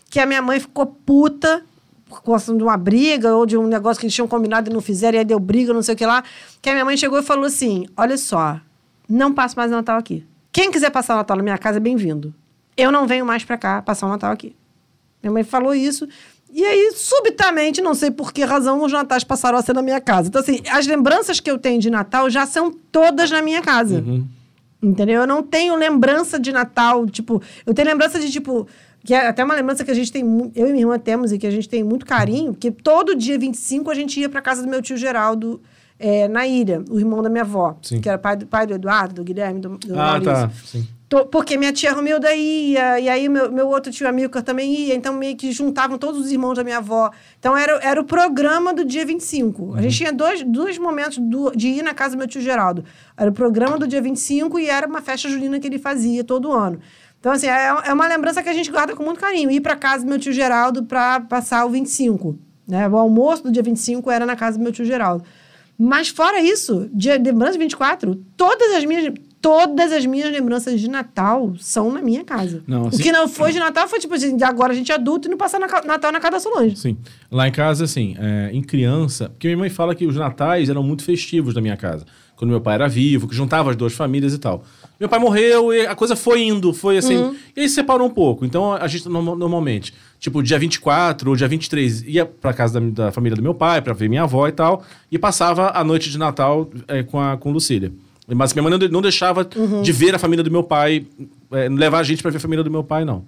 Que a minha mãe ficou puta por causa de uma briga ou de um negócio que eles tinham combinado e não fizeram, e aí deu briga, não sei o que lá. Que a minha mãe chegou e falou assim: Olha só, não passo mais o Natal aqui. Quem quiser passar o Natal na minha casa é bem-vindo. Eu não venho mais pra cá passar o Natal aqui. Minha mãe falou isso. E aí, subitamente, não sei por que razão, os natais passaram a ser na minha casa. Então, assim, as lembranças que eu tenho de Natal já são todas na minha casa. Entendeu? Eu não tenho lembrança de Natal, tipo, eu tenho lembrança de, tipo, que é até uma lembrança que a gente tem, eu e minha irmã temos e que a gente tem muito carinho, porque todo dia 25 a gente ia pra casa do meu tio Geraldo, é, na ilha, o irmão da minha avó, Sim. que era pai do, pai do Eduardo, do Guilherme, do, do Ah, Maurício. tá. Sim. To- Porque minha tia Romilda ia, e aí meu, meu outro tio Amilcar também ia, então meio que juntavam todos os irmãos da minha avó. Então era, era o programa do dia 25. A gente tinha dois, dois momentos do- de ir na casa do meu tio Geraldo. Era o programa do dia 25 e era uma festa junina que ele fazia todo ano. Então, assim, é, é uma lembrança que a gente guarda com muito carinho. Ir para casa do meu tio Geraldo para passar o 25. Né? O almoço do dia 25 era na casa do meu tio Geraldo. Mas fora isso, dia lembrança de 24, todas as minhas todas as minhas lembranças de Natal são na minha casa. Não, O assim- que não foi de Natal foi tipo assim, de agora a gente é adulto e não passar Natal na casa da Solange. Sim. Lá em casa, assim, é, em criança, porque minha mãe fala que os natais eram muito festivos na minha casa. Quando meu pai era vivo, que juntava as duas famílias e tal. Meu pai morreu e a coisa foi indo, foi assim. Uhum. E aí separou um pouco. Então a gente norma- normalmente, tipo, dia 24 ou dia 23, ia pra casa da, da família do meu pai, pra ver minha avó e tal, e passava a noite de Natal é, com, a, com Lucília. Mas minha mãe não, de- não deixava Uhum. de ver a família do meu pai, é, levar a gente pra ver a família do meu pai, não.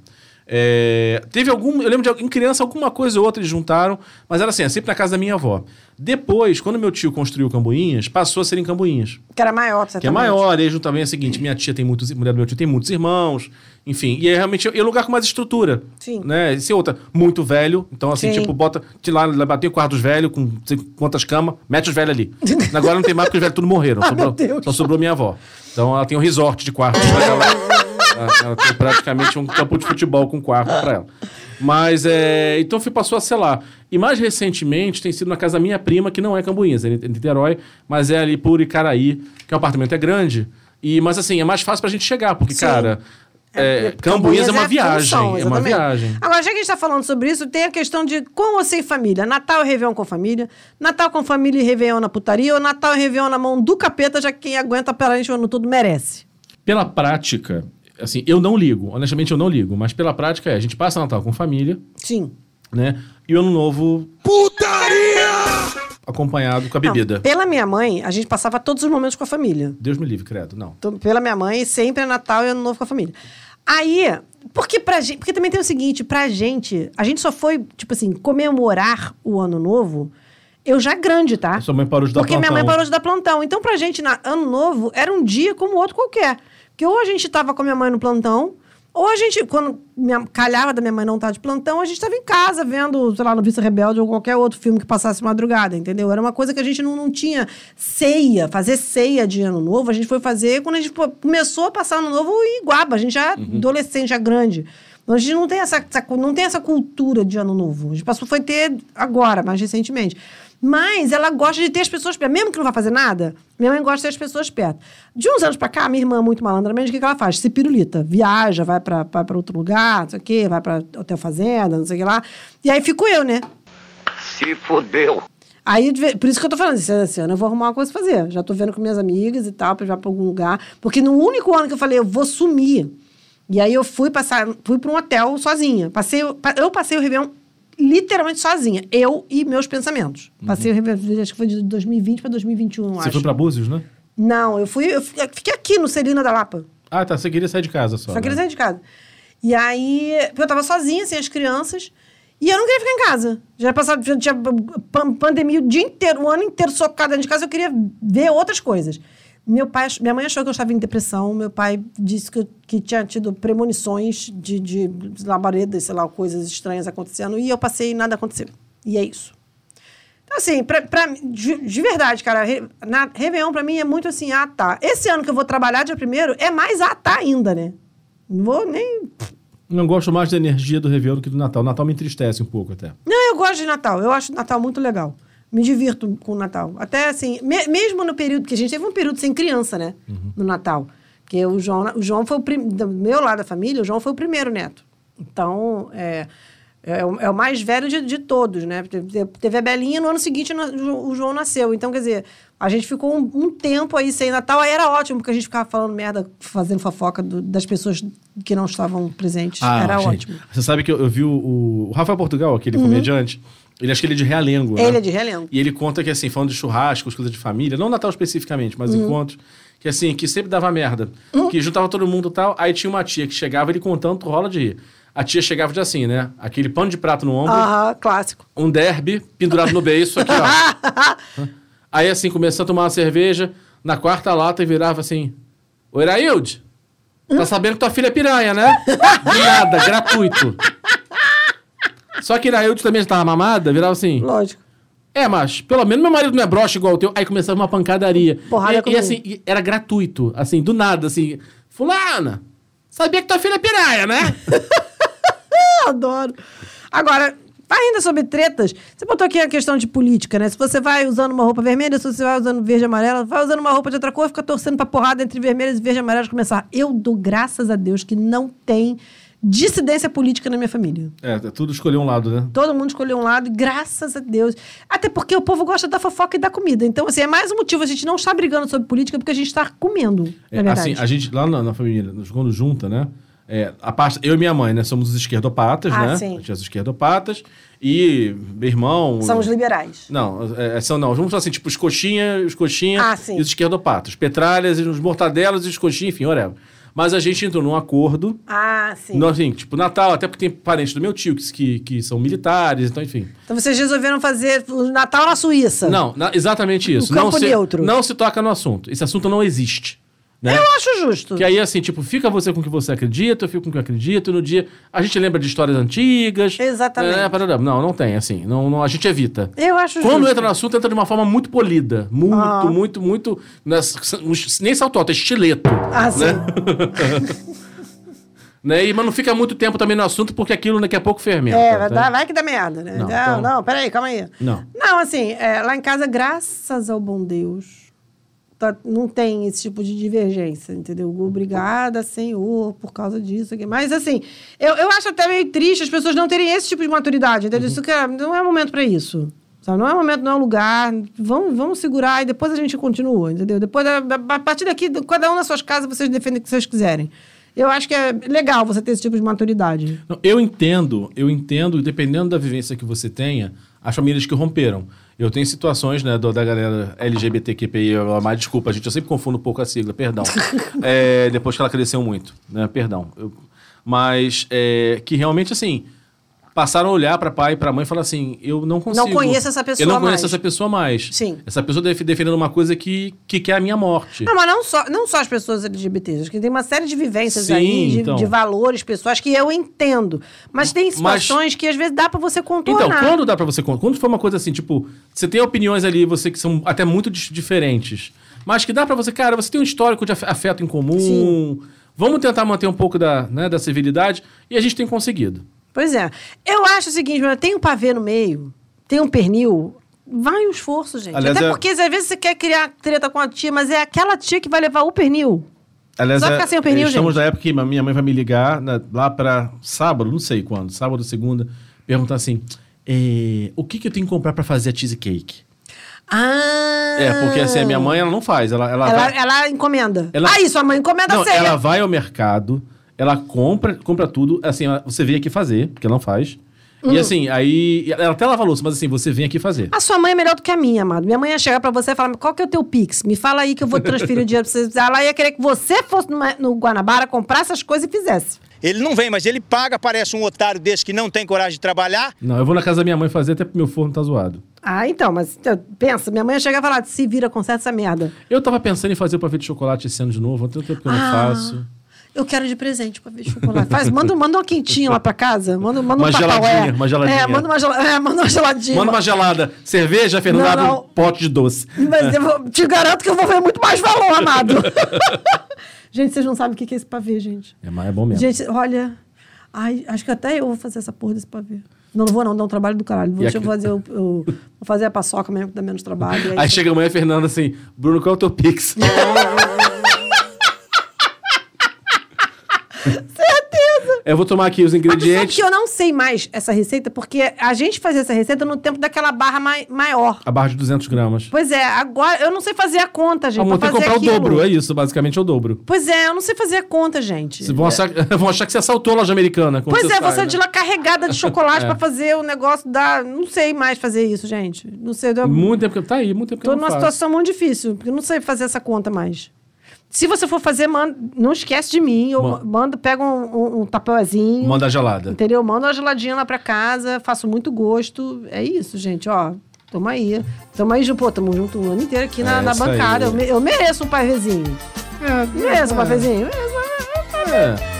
É, teve algum. Eu lembro de em criança alguma coisa ou outra eles juntaram, mas era assim, é sempre na casa da minha avó. Depois, quando meu tio construiu Cambuinhas, passou a ser em Cambuinhas. Que era maior, Que é certamente. maior, e aí junto também é o seguinte: minha tia tem muitos. Mulher do meu tio tem muitos irmãos, enfim. E é realmente é um lugar com mais estrutura. Sim. Né? Esse outra, muito velho. Então, assim, Sim. tipo, bota. De lá, bater o quarto dos velhos, com sei quantas camas, mete os velhos ali. Agora não tem mais porque os velhos tudo morreram. Ah, sobrou. Só sobrou minha avó. Então ela tem um resort de quartos ela. Tem praticamente um campo de futebol com quarto pra ela. Mas é. Então fui, passou a ser lá. E mais recentemente tem sido na casa da minha prima, que não é Cambuinhas, é em Niterói, mas é ali por Icaraí, que o apartamento é grande. E, mas assim, é mais fácil pra gente chegar, porque, Sim. cara. é, Cambuinhas é uma a viagem. função, é uma viagem. Agora, já que a gente está falando sobre isso, tem a questão de com ou sem família. Natal e Réveillon com família, Natal com família e Réveillon na putaria, ou Natal e Réveillon na mão do capeta, já que quem aguenta pela gente o ano todo merece. Pela prática, assim, eu não ligo. Honestamente, eu não ligo. Mas pela prática é, a gente passa Natal com família, Sim. né? E o Ano Novo. Putaria! Acompanhado com a bebida. Não, pela minha mãe, a gente passava todos os momentos com a família. Deus me livre, credo. Não. Então, pela minha mãe, sempre é Natal e Ano Novo com a família. Aí, porque pra gente. Porque também tem o seguinte, pra gente, a gente só foi, tipo assim, comemorar o Ano Novo. Eu já grande, tá? Sua mãe parou de dar Porque minha plantão. mãe parou de dar plantão. Então, pra gente, na ano novo, era um dia como outro qualquer. Porque ou a gente tava com a minha mãe no plantão, ou a gente, quando minha, calhava da minha mãe não estar de plantão, a gente tava em casa vendo, sei lá, no Vice Rebelde ou qualquer outro filme que passasse madrugada, entendeu? Era uma coisa que a gente não, não tinha ceia, fazer ceia de ano novo. A gente foi fazer quando a gente começou a passar ano novo em Iguaba. A gente já adolescente, já grande. Então, a gente não tem essa, essa- não tem essa cultura de ano novo. A gente passou, foi ter agora, mais recentemente. Mas ela gosta de ter as pessoas perto. Mesmo que não vai fazer nada, minha mãe gosta de ter as pessoas perto. De uns anos pra cá, minha irmã, muito malandramente, o que, que ela faz? Se pirulita. Viaja, vai pra outro lugar, não sei o quê, vai pra hotel fazenda, não sei o que lá. E aí fico eu, né? Se fodeu. Aí, por isso que eu tô falando, esse esse ano eu vou arrumar uma coisa pra fazer. Já tô vendo com minhas amigas e tal, pra ir pra algum lugar. Porque no único ano que eu falei, eu vou sumir. E aí eu fui passar, fui pra um hotel sozinha. Passei, eu passei o Réveillon literalmente sozinha. Eu e meus pensamentos. Passei o Réveillon, acho que foi de 2020 pra 2021, eu Você acho. foi pra Búzios, né? Não, eu fui, eu fiquei aqui no Celina da Lapa. Ah, tá. Você queria sair de casa só. Só né? queria sair de casa. E aí, porque eu tava sozinha, sem as crianças, e eu não queria ficar em casa. Já passado, já tinha pan- pandemia o dia inteiro, o ano inteiro socada dentro de casa, eu queria ver outras coisas. Meu pai, minha mãe achou que eu estava em depressão, meu pai disse que, eu- que tinha tido premonições de, de labaredas, sei lá, coisas estranhas acontecendo, e eu passei e nada aconteceu. E é isso. Então, assim, pra, pra, de, de verdade, cara, re, na, Réveillon pra mim é muito assim, ah, tá. Esse ano que eu vou trabalhar dia primeiro é mais ah, tá ainda, né? Não vou nem. Não gosto mais da energia do Réveillon do que do Natal. O Natal me entristece um pouco até. Não, eu gosto de Natal. Eu acho Natal muito legal. Me divirto com o Natal. Até assim, me- mesmo no período, porque a gente teve um período sem criança, né? No Natal. Porque o João, o João foi o prim, do meu lado da família, o João foi o primeiro neto. Então, é, é, o, é o mais velho de, de todos, né? Teve, teve a Belinha, no ano seguinte o Jo- o João nasceu. Então, quer dizer, a gente ficou um, um tempo aí sem Natal, aí era ótimo, porque a gente ficava falando merda, fazendo fofoca do- das pessoas que não estavam presentes. era Ah, gente, ótimo. Você sabe que eu, eu vi o, o Rafael Portugal, aquele Uhum. comediante. Ele acho que ele é de Realengo. né? Ele é de Realengo. E ele conta que, assim, falando de churrascos, coisas de família, não Natal especificamente, mas Uhum. encontros, que assim, que sempre dava merda. Que juntava todo mundo e tal. Aí tinha uma tia que chegava, ele contando, tu rola de rir. A tia chegava de assim, né? Aquele pano de prato no ombro, Aham, clássico. um derby pendurado no beiço aqui, ó. Aí, assim, começou a tomar uma cerveja, na quarta lata e virava assim: Ô, Irailde, tá sabendo que tua filha é piranha, né? De nada, gratuito. Só que Irailde também estava mamada, virava assim. Lógico. É, mas pelo menos meu marido não é broxa igual o teu. Aí começava uma pancadaria. Porrada e, e assim, e era gratuito, assim, do nada, assim. Fulana, sabia que tua filha é piranha, né? Adoro. Agora, ainda sobre tretas, você botou aqui a questão de política, né? Se você vai usando uma roupa vermelha, se você vai usando verde e amarela, vai usando uma roupa de outra cor, fica torcendo pra porrada entre vermelhas e verde e amarelas começar. Eu dou graças a Deus que não tem dissidência política na minha família. é, tudo escolher um lado, né? Todo mundo escolheu um lado, graças a Deus. Até porque o povo gosta da fofoca e da comida. Então, assim, é mais um motivo a gente não estar brigando sobre política porque a gente está comendo, É, na verdade. assim, a gente, lá na, na família, quando junta, né? É, a parte, eu e minha mãe, né? Somos os esquerdopatas, Ah, né? sim. A gente é os esquerdopatas. E meu irmão. São os liberais. Não, é, são não. Vamos falar assim, tipo, os coxinha, os coxinha Ah, e os esquerdopatas. Petralhas, os mortadelas e os coxinha, enfim, whatever. Mas a gente entrou num acordo. Ah, sim. No, assim, tipo, Natal, até porque tem parentes do meu tio que, que, que são militares, então, enfim. Então vocês resolveram fazer o Natal na Suíça. Não, na- exatamente isso. Um campo não se, neutro. Não se toca no assunto. Esse assunto não existe. Né? Eu acho justo. Que aí, assim, tipo, fica você com o que você acredita, eu fico com o que eu acredito. No dia, a gente lembra de histórias antigas. Exatamente. É, parará. não, não tem, assim. Não, não, a gente evita. Eu acho Quando justo. entra no assunto, entra de uma forma muito polida. Muito, Ah. muito, muito. nas- nem salto alto, é estileto. Ah, sim. Né? né? E, mas não fica muito tempo também no assunto, porque aquilo daqui a pouco fermenta. É, vai, tá? vai que dá merda, né? Não, Não, então- não, peraí, calma aí. Não. Não, assim, é, lá em casa, graças ao bom Deus, tá- não tem esse tipo de divergência, entendeu? Obrigada, Senhor, por causa disso aqui. Mas, assim, eu, eu acho até meio triste as pessoas não terem esse tipo de maturidade, entendeu? Uhum. Isso que é- não é momento pra isso. Sabe? Não é momento, não é lugar. Vamos, vamos segurar e depois a gente continua, entendeu? Depois, da- a partir daqui, cada um nas suas casas, vocês defendem o que vocês quiserem. Eu acho que é legal você ter esse tipo de maturidade. Não, eu entendo, eu entendo, dependendo da vivência que você tenha, as famílias que romperam. Eu tenho situações, né, da galera LGBTQPI, mas desculpa, gente, eu sempre confundo um pouco a sigla, perdão. É, depois que ela cresceu muito, né, perdão. Eu- mas é, que realmente, assim, passaram a olhar para pai e para mãe e falar assim, eu não consigo. conheço essa pessoa Eu não mais. conheço essa pessoa mais. Sim. Essa pessoa def- defendendo uma coisa que, que quer a minha morte. Não, mas não só, não só as pessoas LGBTs, acho que tem uma série de vivências Sim, aí, de, então. de valores pessoais que eu entendo. Mas tem situações que às vezes dá pra você contornar. Então, quando dá pra você contar? Quando for uma coisa assim, tipo, você tem opiniões ali, você que são até muito diferentes, mas que dá pra você, cara, você tem um histórico de af- afeto em comum. Vamos tentar manter um pouco da, né, da civilidade e a gente tem conseguido. Pois é. Eu acho o seguinte, meu, tem um pavê no meio, tem um pernil, vai o esforço, gente. Aliás, Até é- porque às vezes você quer criar treta com a tia, mas é aquela tia que vai levar o pernil. Aliás, Só é- ficar sem o pernil, estamos gente. na época que minha mãe vai me ligar né, lá pra sábado, não sei quando, sábado, segunda, perguntar assim: "É, o que, que eu tenho que comprar pra fazer a cheesecake? Ah! É, porque assim, a minha mãe ela não faz, ela, ela, Ela, vai- ela encomenda. Ela- Aí, sua mãe encomenda Não, a ceia. ela vai ao mercado, ela compra, compra tudo, assim, ela- você veio aqui fazer, porque ela não faz. Hum. E assim, aí. Ela até lava a louça, mas assim, você vem aqui fazer. A sua mãe é melhor do que a minha, amado. Minha mãe ia chegar pra você e falar: qual que é o teu Pix? Me fala aí que eu vou transferir o dinheiro pra você. Ela ia querer que você fosse numa- no Guanabara, comprasse essas coisas e fizesse. Ele não vem, mas ele paga, parece um otário desse que não tem coragem de trabalhar. Não, eu vou na casa da minha mãe fazer, até porque meu forno tá zoado. Ah, então, mas então, pensa, minha mãe ia chegar e falar: se vira, conserta essa merda. Eu tava pensando em fazer o pavê de chocolate esse ano de novo, há tanto tempo que eu não Ah. faço. Eu quero de presente pra ver chocolate. Faz, manda, manda uma quentinha lá pra casa. Manda, manda Uma um geladinha, uma geladinha. É, manda uma, gela- é, manda uma geladinha. Manda uma gelada. Cerveja, Fernando, Não, não. um pote de doce. Mas eu vou- te garanto que eu vou ver muito mais valor, amado. gente, vocês não sabem o que é esse pavê, gente. É, mas é bom mesmo. Gente, olha. Ai, acho que até eu vou fazer essa porra desse pavê. Não, não vou não, dá um trabalho do caralho. Vou, eu fazer, o- vou fazer a paçoca mesmo, que dá menos trabalho. é Aí isso. chega amanhã a Fernanda assim, Bruno, qual é o teu Pix? Eu vou tomar aqui os Mas ingredientes. que eu não sei mais essa receita, porque a gente fazia essa receita no tempo daquela barra mai- maior. A barra de 200 gramas. Pois é, agora eu não sei fazer a conta, gente. Vamos ter que comprar o aquilo. dobro, é isso, basicamente é o dobro. Pois é, eu não sei fazer a conta, gente. Vocês vão achar, vão achar que você assaltou a loja americana. Pois é, sai, você né? de lá carregada de chocolate É. pra fazer o negócio da. Não sei mais fazer isso, gente. Não sei. Eu... Muito tempo que tá aí, muito tempo que Tô eu não numa faço. situação muito difícil, porque eu não sei fazer essa conta mais. Se você for fazer, manda, não esquece de mim. Eu Ma- mando, pega um, um, um. Manda a gelada. Entendeu? Manda uma geladinha lá pra casa, faço muito gosto. É isso, gente, ó. Toma aí. Tamo aí, pô, tamo junto o ano inteiro aqui na, É na bancada. Eu, eu mereço um pavezinho. É, Mereço um é. pavezinho. Mereço, É.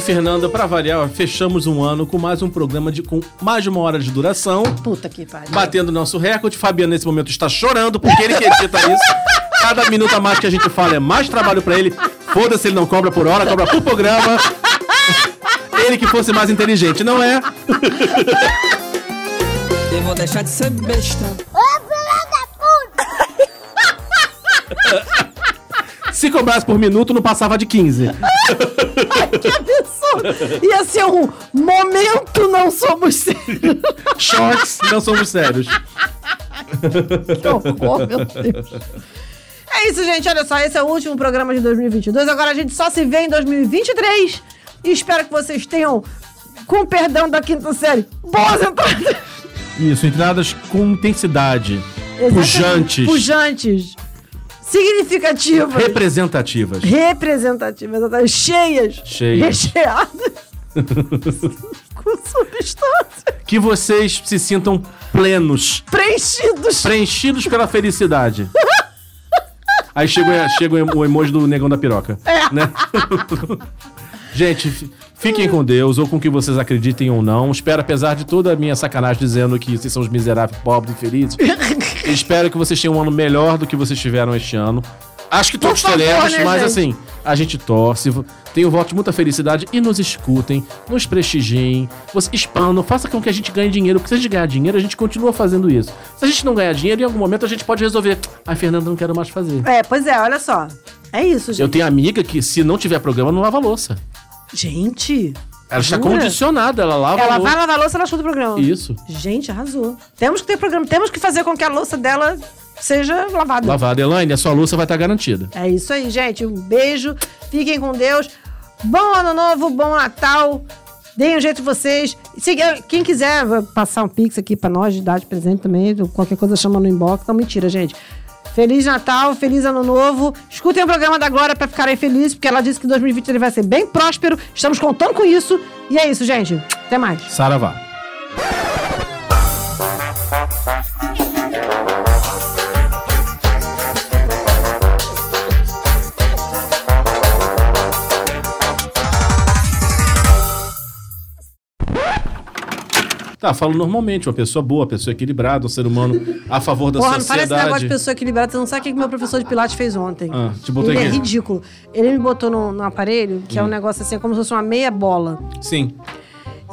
E Fernanda, pra variar, fechamos um ano com mais um programa de com mais de uma hora de duração, Puta que pariu. batendo nosso recorde. Fabiano nesse momento está chorando porque ele que edita isso. Cada minuto a mais que a gente fala é mais trabalho pra ele. Foda-se, ele não cobra por hora, cobra por programa. Ele que fosse mais inteligente, não é? Eu vou deixar de ser besta. Se cobrasse por minuto, não passava de 15. que absurdo! Ia ser um momento não somos sérios. Shorts, não somos sérios. Que horror, meu Deus. É isso, gente. Olha só, esse é o último programa de 2022. Agora a gente só se vê em 2023. E espero que vocês tenham, com perdão da quinta série, boas entradas. Isso, entradas com intensidade, Exatamente. pujantes, Pujantes. Significativas. representativas. representativas, exatamente, cheias, Cheias. recheadas, com substância, Que vocês se sintam plenos, preenchidos. preenchidos pela felicidade. Aí chega, o- chega o emoji do negão da piroca. É. Né? Gente, fi- fiquem com Deus, ou com o que vocês acreditem ou não. Espero, apesar de toda a minha sacanagem dizendo que vocês são os miseráveis, pobres, infelizes, espero que vocês tenham um ano melhor do que vocês tiveram este ano. Acho que todos teremos, né, mas gente? assim, a gente torce, tenho voto de muita felicidade e nos escutem, nos prestigiem, vocês expandam, faça com que a gente ganhe dinheiro, porque se a gente ganhar dinheiro, a gente continua fazendo isso. Se a gente não ganhar dinheiro, em algum momento a gente pode resolver. Ai, Fernanda, não quero mais fazer. É, pois é, olha só. É isso, gente. Eu tenho amiga que, se não tiver programa, não lava louça. Gente. Ela está jura? condicionada, ela lava Ela a louça. vai lavar a louça, ela escuta o programa. Isso. Gente, arrasou. Temos que ter programa, temos que fazer com que a louça dela seja lavada. Lavada. Elaine, a sua louça vai estar garantida. É isso aí, gente. Um beijo. Fiquem com Deus. Bom ano novo, bom Natal. Deem um jeito de vocês. Se, quem quiser passar um pix aqui pra nós, de dar de presente também, qualquer coisa chama no inbox. Não, mentira, gente. Feliz Natal, feliz Ano Novo. Escutem o programa da Glória pra ficarem felizes, porque ela disse que 2020 ele vai ser bem próspero. Estamos contando com isso. E é isso, gente. Até mais. Saravá. Tá, falo normalmente, uma pessoa boa, uma pessoa equilibrada, um ser humano a favor da Porra, não parece esse negócio sociedade. de pessoa equilibrada. Você não sabe o que que meu professor de Pilates fez ontem. Ah, te botou Ele é ridículo. Ele me botou num, num aparelho, que é um Hum. negócio assim, como se fosse uma meia bola. Sim.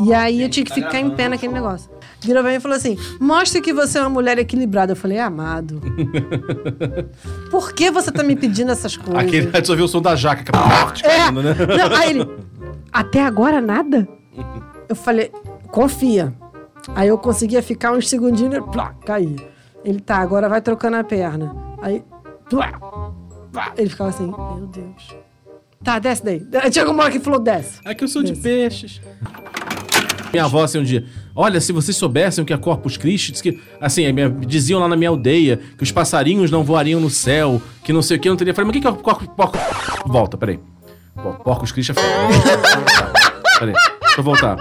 E aí eu tinha que ficar em pé naquele negócio. Virou pra mim e falou assim: mostre que você é uma mulher equilibrada. Eu falei, amado. Por que você tá me pedindo essas coisas? Aquele só viu o som da jaca. É. caindo, né? Não, aí ele. Até agora nada? Eu falei, confia. Aí eu conseguia ficar uns segundinhos e plá, caí. Ele tá, agora vai trocando a perna. Aí. Plá, plá. Ele ficava assim, meu Deus. Tá, desce daí. Chegou uma hora que falou, desce. É que eu sou de peixes. Minha avó, assim, um dia, olha, se vocês soubessem o que é Corpus Christi, diz que, assim, a minha- diziam lá na minha aldeia que os passarinhos não voariam no céu, que não sei o que, eu não teria. Falei, mas o que que é o Corpus... Porco... Volta, peraí. Por- Porcos Christi é foda. Peraí, deixa eu voltar.